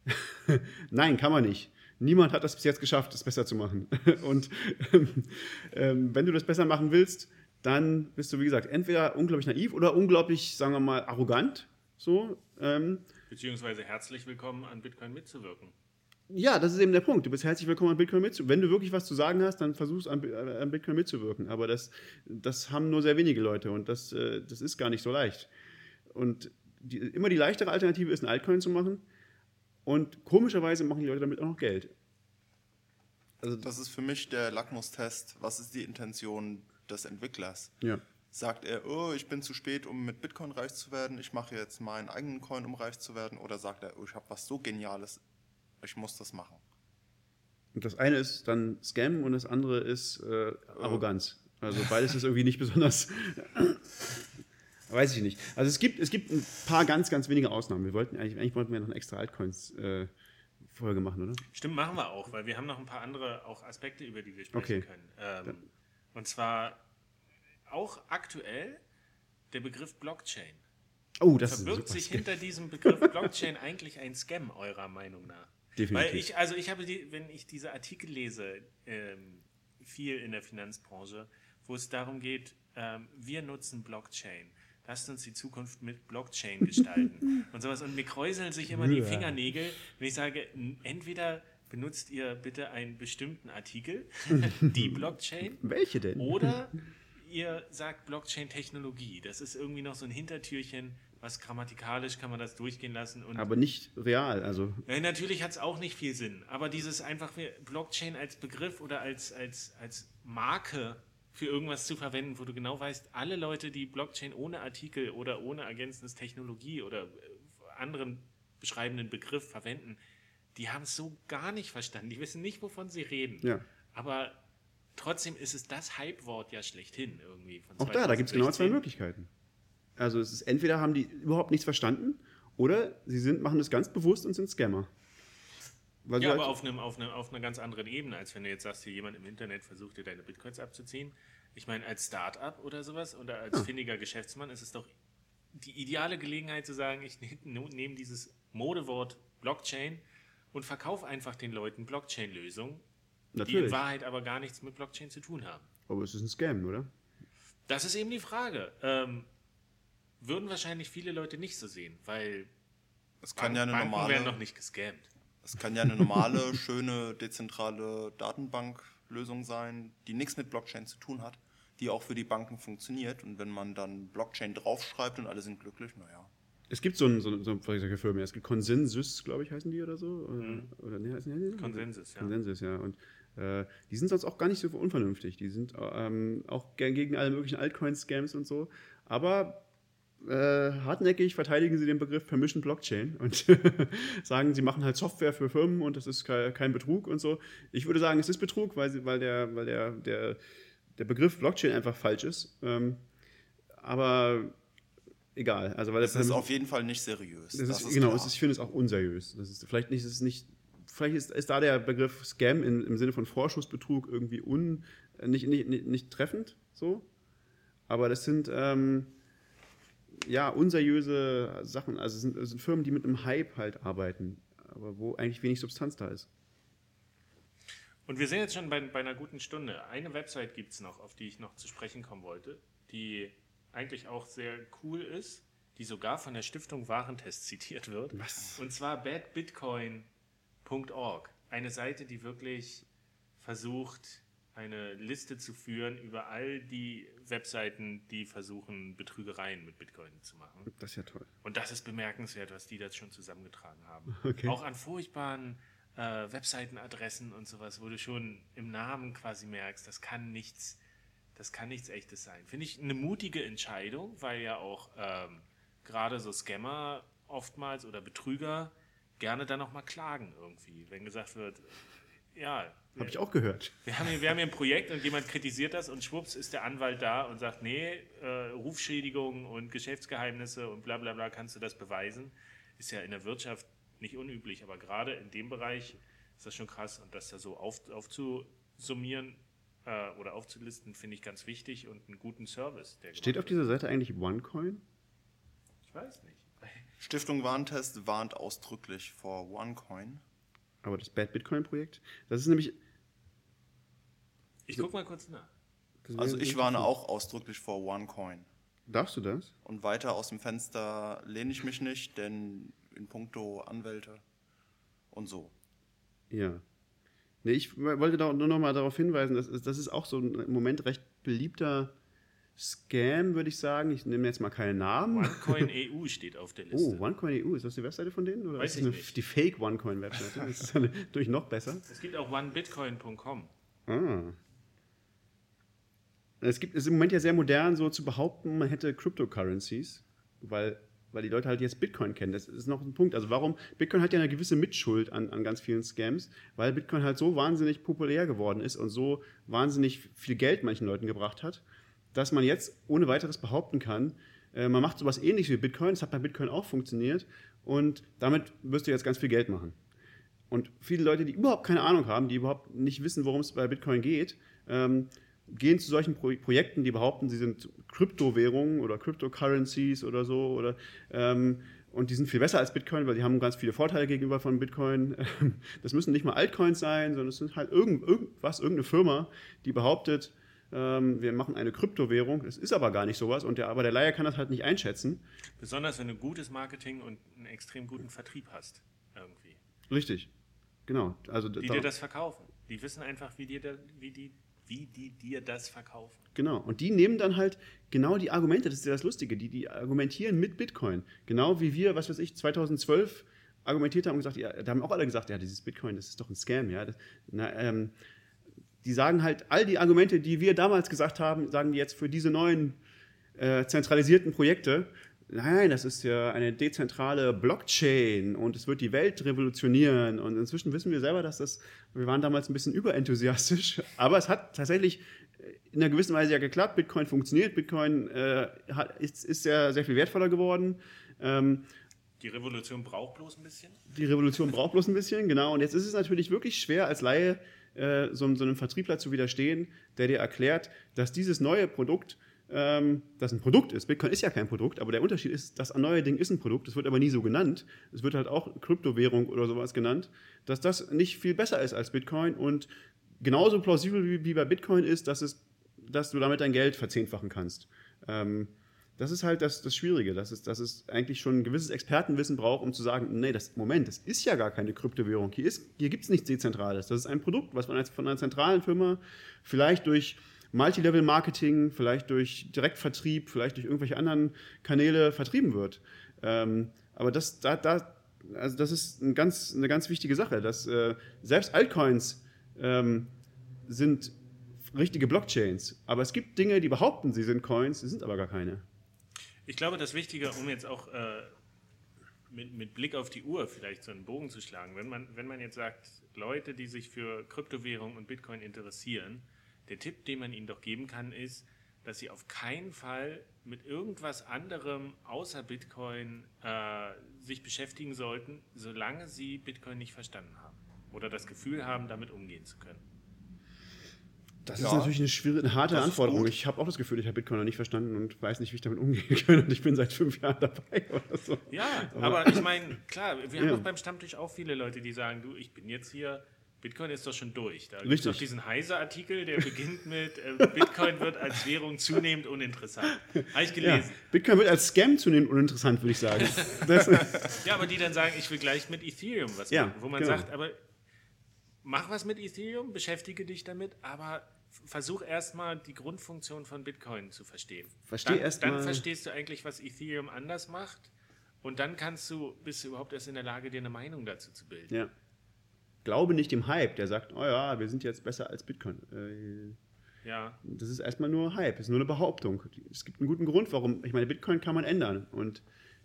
Nein, kann man nicht. Niemand hat das bis jetzt geschafft, das besser zu machen. Und ähm, wenn du das besser machen willst, dann bist du, wie gesagt, entweder unglaublich naiv oder unglaublich, sagen wir mal, arrogant. So, ähm, Beziehungsweise herzlich willkommen an Bitcoin mitzuwirken. Ja, das ist eben der Punkt. Du bist herzlich willkommen an Bitcoin mitzuwirken. Wenn du wirklich was zu sagen hast, dann versuchst an, äh, an Bitcoin mitzuwirken. Aber das, das haben nur sehr wenige Leute und das, äh, das ist gar nicht so leicht. Und die, immer die leichtere Alternative ist, ein Altcoin zu machen. Und komischerweise machen die Leute damit auch noch Geld. Also das ist für mich der Lackmustest. Was ist die Intention des Entwicklers? Ja. Sagt er, oh, ich bin zu spät, um mit Bitcoin reich zu werden, ich mache jetzt meinen eigenen Coin, um reich zu werden? Oder sagt er, oh, ich habe was so Geniales, ich muss das machen? Und das eine ist dann Scam und das andere ist äh, Arroganz. Also beides ist irgendwie nicht besonders. Weiß ich nicht. Also es gibt, es gibt ein paar ganz, ganz wenige Ausnahmen. Wir wollten eigentlich, eigentlich wollten wir noch eine extra Altcoins-Folge äh, machen, oder? Stimmt, machen wir auch, weil wir haben noch ein paar andere auch Aspekte, über die wir sprechen Okay. können. Ähm, und zwar auch aktuell der Begriff Blockchain. Oh, das Verbirgt sich hinter diesem Begriff Blockchain eigentlich ein Scam, eurer Meinung nach? Definitiv. Weil ich, also ich habe, die, wenn ich diese Artikel lese, ähm, viel in der Finanzbranche, wo es darum geht, ähm, wir nutzen Blockchain. Lasst uns die Zukunft mit Blockchain gestalten und sowas. Und mir kräuseln sich immer die. Fingernägel, wenn ich sage, entweder benutzt ihr bitte einen bestimmten Artikel, die Blockchain, Welche denn? oder ihr sagt Blockchain-Technologie. Das ist irgendwie noch so ein Hintertürchen, was grammatikalisch kann man das durchgehen lassen. Aber nicht real. Also ja, natürlich hat es auch nicht viel Sinn, aber dieses einfach Blockchain als Begriff oder als, als, als Marke für irgendwas zu verwenden, wo du genau weißt, alle Leute, die Blockchain ohne Artikel oder ohne ergänzendes Technologie oder äh, anderen beschreibenden Begriff verwenden, die haben es so gar nicht verstanden. Die wissen nicht, wovon sie reden. Ja. Aber trotzdem ist es das Hype-Wort ja schlechthin irgendwie. Von auch da, da gibt es genau zwei 2016. Möglichkeiten. Also es ist entweder haben die überhaupt nichts verstanden oder sie sind, machen das ganz bewusst und sind Scammer. Weil Ja, aber halt- auf, einem, auf, einer, auf einer ganz anderen Ebene, als wenn du jetzt sagst, hier jemand im Internet versucht dir deine Bitcoins abzuziehen. Ich meine, als Start-up oder sowas oder als findiger Geschäftsmann ist es doch die ideale Gelegenheit zu sagen, ich nehme nehm dieses Modewort Blockchain und verkaufe einfach den Leuten Blockchain-Lösungen, die in. Wahrheit aber gar nichts mit Blockchain zu tun haben. Aber es ist ein Scam, oder? Das ist eben die Frage. Ähm, würden wahrscheinlich viele Leute nicht so sehen, weil Es kann ja eine Banken werden normale, noch nicht gescammt. Es kann ja eine normale, schöne, dezentrale Datenbanklösung sein, die nichts mit Blockchain zu tun hat, die auch für die Banken funktioniert. Und wenn man dann Blockchain draufschreibt und alle sind glücklich, naja. Es gibt so, ein, so, so solche Firmen. Es gibt Consensus, glaube ich, heißen die oder so. Oder, Mhm. oder nee, heißen die? Konsensus, ja. Consensus, ja. Und äh, die sind sonst auch gar nicht so unvernünftig. Die sind ähm, auch gern gegen alle möglichen Altcoin-Scams und so. Aber äh, hartnäckig verteidigen sie den Begriff Permission Blockchain und sagen, sie machen halt Software für Firmen und das ist ke- kein Betrug und so. Ich würde sagen, es ist Betrug, weil, sie, weil, der, weil der, der, der Begriff Blockchain einfach falsch ist. Ähm, aber egal. Also, weil der ist auf jeden Fall nicht seriös. das ist, genau, es ist, ich finde es auch unseriös. Das ist, vielleicht nicht, es ist nicht, vielleicht ist, ist da der Begriff Scam in, im Sinne von Vorschussbetrug irgendwie un, äh, nicht, nicht, nicht, nicht treffend so. Aber das sind ähm, ja unseriöse Sachen. Also es sind, es sind Firmen, die mit einem Hype halt arbeiten, aber wo eigentlich wenig Substanz da ist. Und wir sind jetzt schon bei, bei einer guten Stunde. Eine Website gibt es noch, auf die ich noch zu sprechen kommen wollte, die eigentlich auch sehr cool ist, die sogar von der Stiftung Warentest zitiert wird. Was? Und zwar badbitcoin.org. Eine Seite, die wirklich versucht, eine Liste zu führen über all die Webseiten, die versuchen, Betrügereien mit Bitcoin zu machen. Das ist ja toll. Und das ist bemerkenswert, was die das schon zusammengetragen haben. Okay. Auch an furchtbaren äh, Webseitenadressen und sowas, wo du schon im Namen quasi merkst, das kann nichts, das kann nichts echtes sein. Finde ich eine mutige Entscheidung, weil ja auch ähm, gerade so Scammer oftmals oder Betrüger gerne dann nochmal klagen irgendwie, wenn gesagt wird, ja, Habe ich auch gehört. wir haben, hier, wir haben hier ein Projekt und jemand kritisiert das und schwupps ist der Anwalt da und sagt, nee, äh, Rufschädigung und Geschäftsgeheimnisse und bla bla bla, kannst du das beweisen? Ist ja in der Wirtschaft nicht unüblich, aber gerade in dem Bereich ist das schon krass und das da so auf, aufzusummieren äh, oder aufzulisten, finde ich ganz wichtig und einen guten Service. Der Steht auf dieser Seite eigentlich OneCoin? Ich weiß nicht. Stiftung Warentest warnt ausdrücklich vor OneCoin. Aber das Bad Bitcoin Projekt? Das ist nämlich. Ich guck mal kurz nach. Also ich warne auch ausdrücklich vor OneCoin. Darfst du das? Und weiter aus dem Fenster lehne ich mich nicht, denn in puncto Anwälte und so. Ja. Nee, ich wollte da nur noch mal darauf hinweisen, dass das ist auch so ein im Moment recht beliebter Scam, würde ich sagen. Ich nehme jetzt mal keinen Namen. OneCoin EU steht auf der Oh, Liste. OneCoin EU, ist das die Webseite von denen? Oder Weiß ist das eine, die Fake OneCoin-Webseite? Das ist natürlich noch besser. Es gibt auch onebitcoin.com. Ah. Es gibt es ist im Moment ja sehr modern, so zu behaupten, man hätte Cryptocurrencies, weil weil die Leute halt jetzt Bitcoin kennen. Das ist noch ein Punkt. Also warum, Bitcoin hat ja eine gewisse Mitschuld an, an ganz vielen Scams, weil Bitcoin halt so wahnsinnig populär geworden ist und so wahnsinnig viel Geld manchen Leuten gebracht hat, dass man jetzt ohne weiteres behaupten kann, äh, man macht sowas ähnliches wie Bitcoin, das hat bei Bitcoin auch funktioniert und damit wirst du jetzt ganz viel Geld machen. Und viele Leute, die überhaupt keine Ahnung haben, die überhaupt nicht wissen, worum es bei Bitcoin geht, ähm, gehen zu solchen Pro Projekten, die behaupten, sie sind Kryptowährungen oder Cryptocurrencies oder so oder ähm, und die sind viel besser als Bitcoin, weil die haben ganz viele Vorteile gegenüber von Bitcoin. Das müssen nicht mal Altcoins sein, sondern es sind halt irgend, irgendwas, irgendeine Firma, die behauptet, ähm, wir machen eine Kryptowährung. Es ist aber gar nicht sowas, und der, aber der Laie kann das halt nicht einschätzen. Besonders wenn du gutes Marketing und einen extrem guten Vertrieb hast, irgendwie. Richtig, genau. Also, die dir das verkaufen. Die wissen einfach, wie, dir da, wie, die, wie die dir das verkaufen. Genau, und die nehmen dann halt genau die Argumente, das ist ja das Lustige, die, die argumentieren mit Bitcoin. Genau wie wir, was weiß ich, 2012 argumentiert haben und gesagt, ja, da haben auch alle gesagt, ja, dieses Bitcoin, das ist doch ein Scam, ja. Das, na, ähm, die sagen halt, all die Argumente, die wir damals gesagt haben, sagen die jetzt für diese neuen äh, zentralisierten Projekte. Nein, das ist ja eine dezentrale Blockchain und es wird die Welt revolutionieren. Und inzwischen wissen wir selber, dass das, wir waren damals ein bisschen überenthusiastisch, aber es hat tatsächlich in einer gewissen Weise ja geklappt. Bitcoin funktioniert, Bitcoin äh, hat, ist, ist sehr, sehr viel wertvoller geworden. Ähm, die Revolution braucht bloß ein bisschen? Die Revolution braucht bloß ein bisschen, genau. Und jetzt ist es natürlich wirklich schwer als Laie äh, so, so, einem Vertriebler zu widerstehen, der dir erklärt, dass dieses neue Produkt, ähm, das ein Produkt ist. Bitcoin ist ja kein Produkt, aber der Unterschied ist, das neue Ding ist ein Produkt. Es wird aber nie so genannt. Es wird halt auch Kryptowährung oder sowas genannt, dass das nicht viel besser ist als Bitcoin und genauso plausibel wie, bei Bitcoin ist, dass, es, dass du damit dein Geld verzehnfachen kannst. Ähm, das ist halt das, das Schwierige, dass es, dass es eigentlich schon ein gewisses Expertenwissen braucht, um zu sagen, nee, das, Moment, das ist ja gar keine Kryptowährung. Hier, hier gibt es nichts Dezentrales. Das ist ein Produkt, was man von einer zentralen Firma vielleicht durch Multilevel-Marketing, vielleicht durch Direktvertrieb, vielleicht durch irgendwelche anderen Kanäle vertrieben wird. Ähm, aber das, da, da, also das ist ein ganz, eine ganz wichtige Sache, dass äh, selbst Altcoins ähm, sind richtige Blockchains. Aber es gibt Dinge, die behaupten, sie sind Coins, sie sind aber gar keine. Ich glaube, das Wichtige, um jetzt auch äh, mit, mit, Blick auf die Uhr vielleicht so einen Bogen zu schlagen, wenn man, wenn man jetzt sagt, Leute, die sich für Kryptowährung und Bitcoin interessieren, der Tipp, den man ihnen doch geben kann, ist, dass sie auf keinen Fall mit irgendwas anderem außer Bitcoin äh, sich beschäftigen sollten, solange sie Bitcoin nicht verstanden haben oder das Gefühl haben, damit umgehen zu können. Das ja. ist natürlich eine, schwierige, eine harte das Anforderung. Ich habe auch das Gefühl, ich habe Bitcoin noch nicht verstanden und weiß nicht, wie ich damit umgehen kann. Und ich bin seit fünf Jahren dabei oder so. Ja, aber, aber ich meine, klar, wir haben ja. doch beim Stammtisch auch viele Leute, die sagen, du, ich bin jetzt hier, Bitcoin ist doch schon durch. Da gibt es doch diesen Heise-Artikel, der beginnt mit, äh, Bitcoin wird als Währung zunehmend uninteressant. Habe ich gelesen. Ja, Bitcoin wird als Scam zunehmend uninteressant, würde ich sagen. ja, aber die dann sagen, ich will gleich mit Ethereum was machen. Wo man genau. sagt, aber mach was mit Ethereum, beschäftige dich damit, aber versuch erstmal die Grundfunktion von Bitcoin zu verstehen. Versteh dann, erst dann verstehst du eigentlich, was Ethereum anders macht. Und dann kannst du, bist du überhaupt erst in der Lage, dir eine Meinung dazu zu bilden. Ja. Glaube nicht dem Hype, der sagt, oh ja, wir sind jetzt besser als Bitcoin. Äh, ja. Das ist erstmal nur Hype, ist nur eine Behauptung. Es gibt einen guten Grund, warum. Ich meine, Bitcoin kann man ändern. Und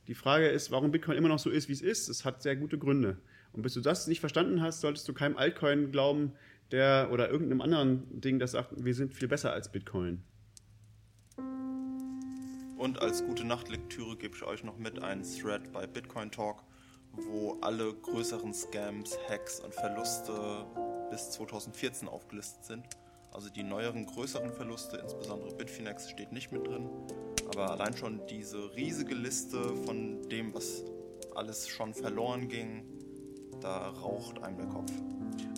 die Frage ist, warum Bitcoin immer noch so ist, wie es ist. Es hat sehr gute Gründe. Und bis du das nicht verstanden hast, solltest du keinem Altcoin glauben, der oder irgendeinem anderen Ding, das sagt, wir sind viel besser als Bitcoin. Und als gute Nachtlektüre gebe ich euch noch mit einen Thread bei Bitcoin Talk, wo alle größeren Scams, Hacks und Verluste bis 2014 aufgelistet sind. Also die neueren, größeren Verluste, insbesondere Bitfinex, steht nicht mit drin. Aber allein schon diese riesige Liste von dem, was alles schon verloren ging, da raucht einem der Kopf.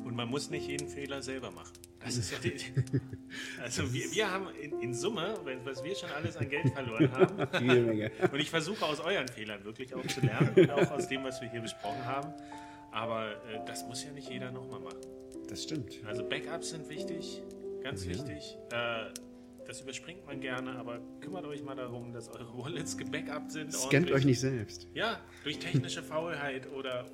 Und man muss nicht jeden Fehler selber machen. Das ist ja die, also wir, wir haben in, in, Summe, was wir schon alles an Geld verloren haben, und ich versuche aus euren Fehlern wirklich auch zu lernen, auch aus dem, was wir hier besprochen haben, aber äh, das muss ja nicht jeder nochmal machen. Das stimmt. Also Backups sind wichtig, ganz ja. wichtig. Äh, das überspringt man gerne, aber kümmert euch mal darum, dass eure Wallets gebackupt sind. Scannt euch nicht selbst. Ja, durch technische Faulheit oder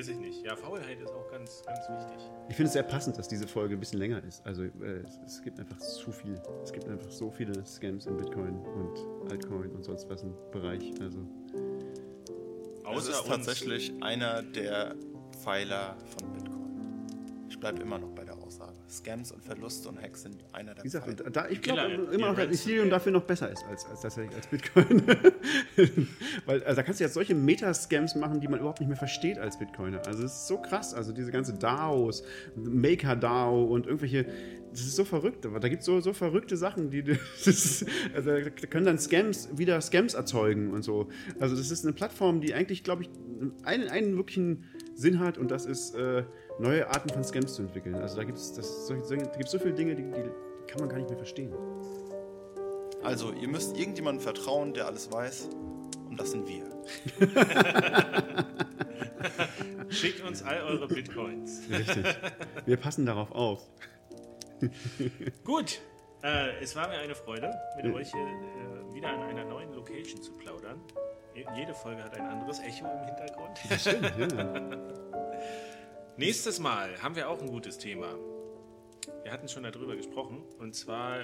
Weiß ich nicht. Ja, Faulheit ist auch ganz, ganz wichtig. Ich finde es sehr passend, dass diese Folge ein bisschen länger ist. Also äh, es, gibt einfach zu viel. Es gibt einfach so viele Scams in Bitcoin und Altcoin und sonst was im Bereich. Also Außer ist tatsächlich einer der Pfeiler von Bitcoin. Ich bleibe immer noch bei der Aussage. Scams und Verluste und Hacks sind einer der Wie gesagt, Pfeiler. da, ich glaube immer noch, dass Ethereum dafür noch besser ist als, als tatsächlich als Bitcoin. Weil also da kannst du jetzt solche Meta-Scams machen, die man überhaupt nicht mehr versteht als Bitcoiner. Also es ist so krass. Also diese ganze DAOs, Maker-DAO und irgendwelche, das ist so verrückt. Aber da gibt es so, so verrückte Sachen, die das ist, also da können dann Scams wieder Scams erzeugen und so. Also das ist eine Plattform, die eigentlich, glaube ich, einen, einen wirklichen Sinn hat und das ist äh, neue Arten von Scams zu entwickeln. Also da gibt es so, so, viele Dinge, die, die kann man gar nicht mehr verstehen. Also, ihr müsst irgendjemandem vertrauen, der alles weiß. Und das sind wir. Schickt uns all eure Bitcoins. Richtig. Wir passen darauf auf. Gut, äh, es war mir eine Freude, mit euch hier, äh, wieder an einer neuen Location zu plaudern. Je- Jede Folge hat ein anderes Echo im Hintergrund. Stimmt, ja. Nächstes Mal haben wir auch ein gutes Thema. Wir hatten schon darüber gesprochen. Und zwar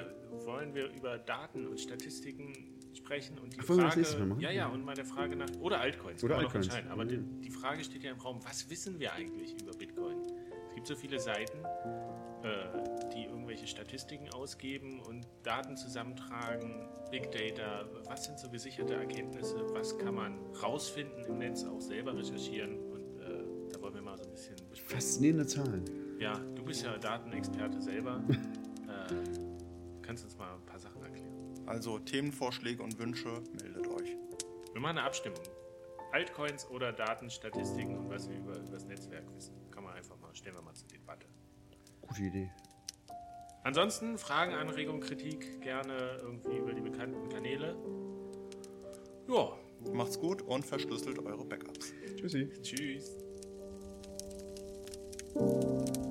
wollen wir über Daten und Statistiken sprechen und die Ach, Frage, ja, ja, und mal der Frage nach oder Altcoins, Oder kann man noch Altcoins. entscheiden. Aber die, die Frage steht ja im Raum: Was wissen wir eigentlich über Bitcoin? Es gibt so viele Seiten, äh, die irgendwelche Statistiken ausgeben und Daten zusammentragen, Big Data. Was sind so gesicherte Erkenntnisse? Was kann man rausfinden im Netz, auch selber recherchieren? Faszinierende Zahlen. Ja, du bist ja Datenexperte selber. äh, kannst uns mal ein paar Sachen erklären. Also, Themenvorschläge und Wünsche, meldet euch. Wir machen eine Abstimmung. Altcoins oder Datenstatistiken und was wir über, über das Netzwerk wissen. Kann man einfach mal, stellen wir mal zur Debatte. Gute Idee. Ansonsten Fragen, Anregungen, Kritik gerne irgendwie über die bekannten Kanäle. Ja, Macht's gut und verschlüsselt eure Backups. Tschüssi. tschüss. Música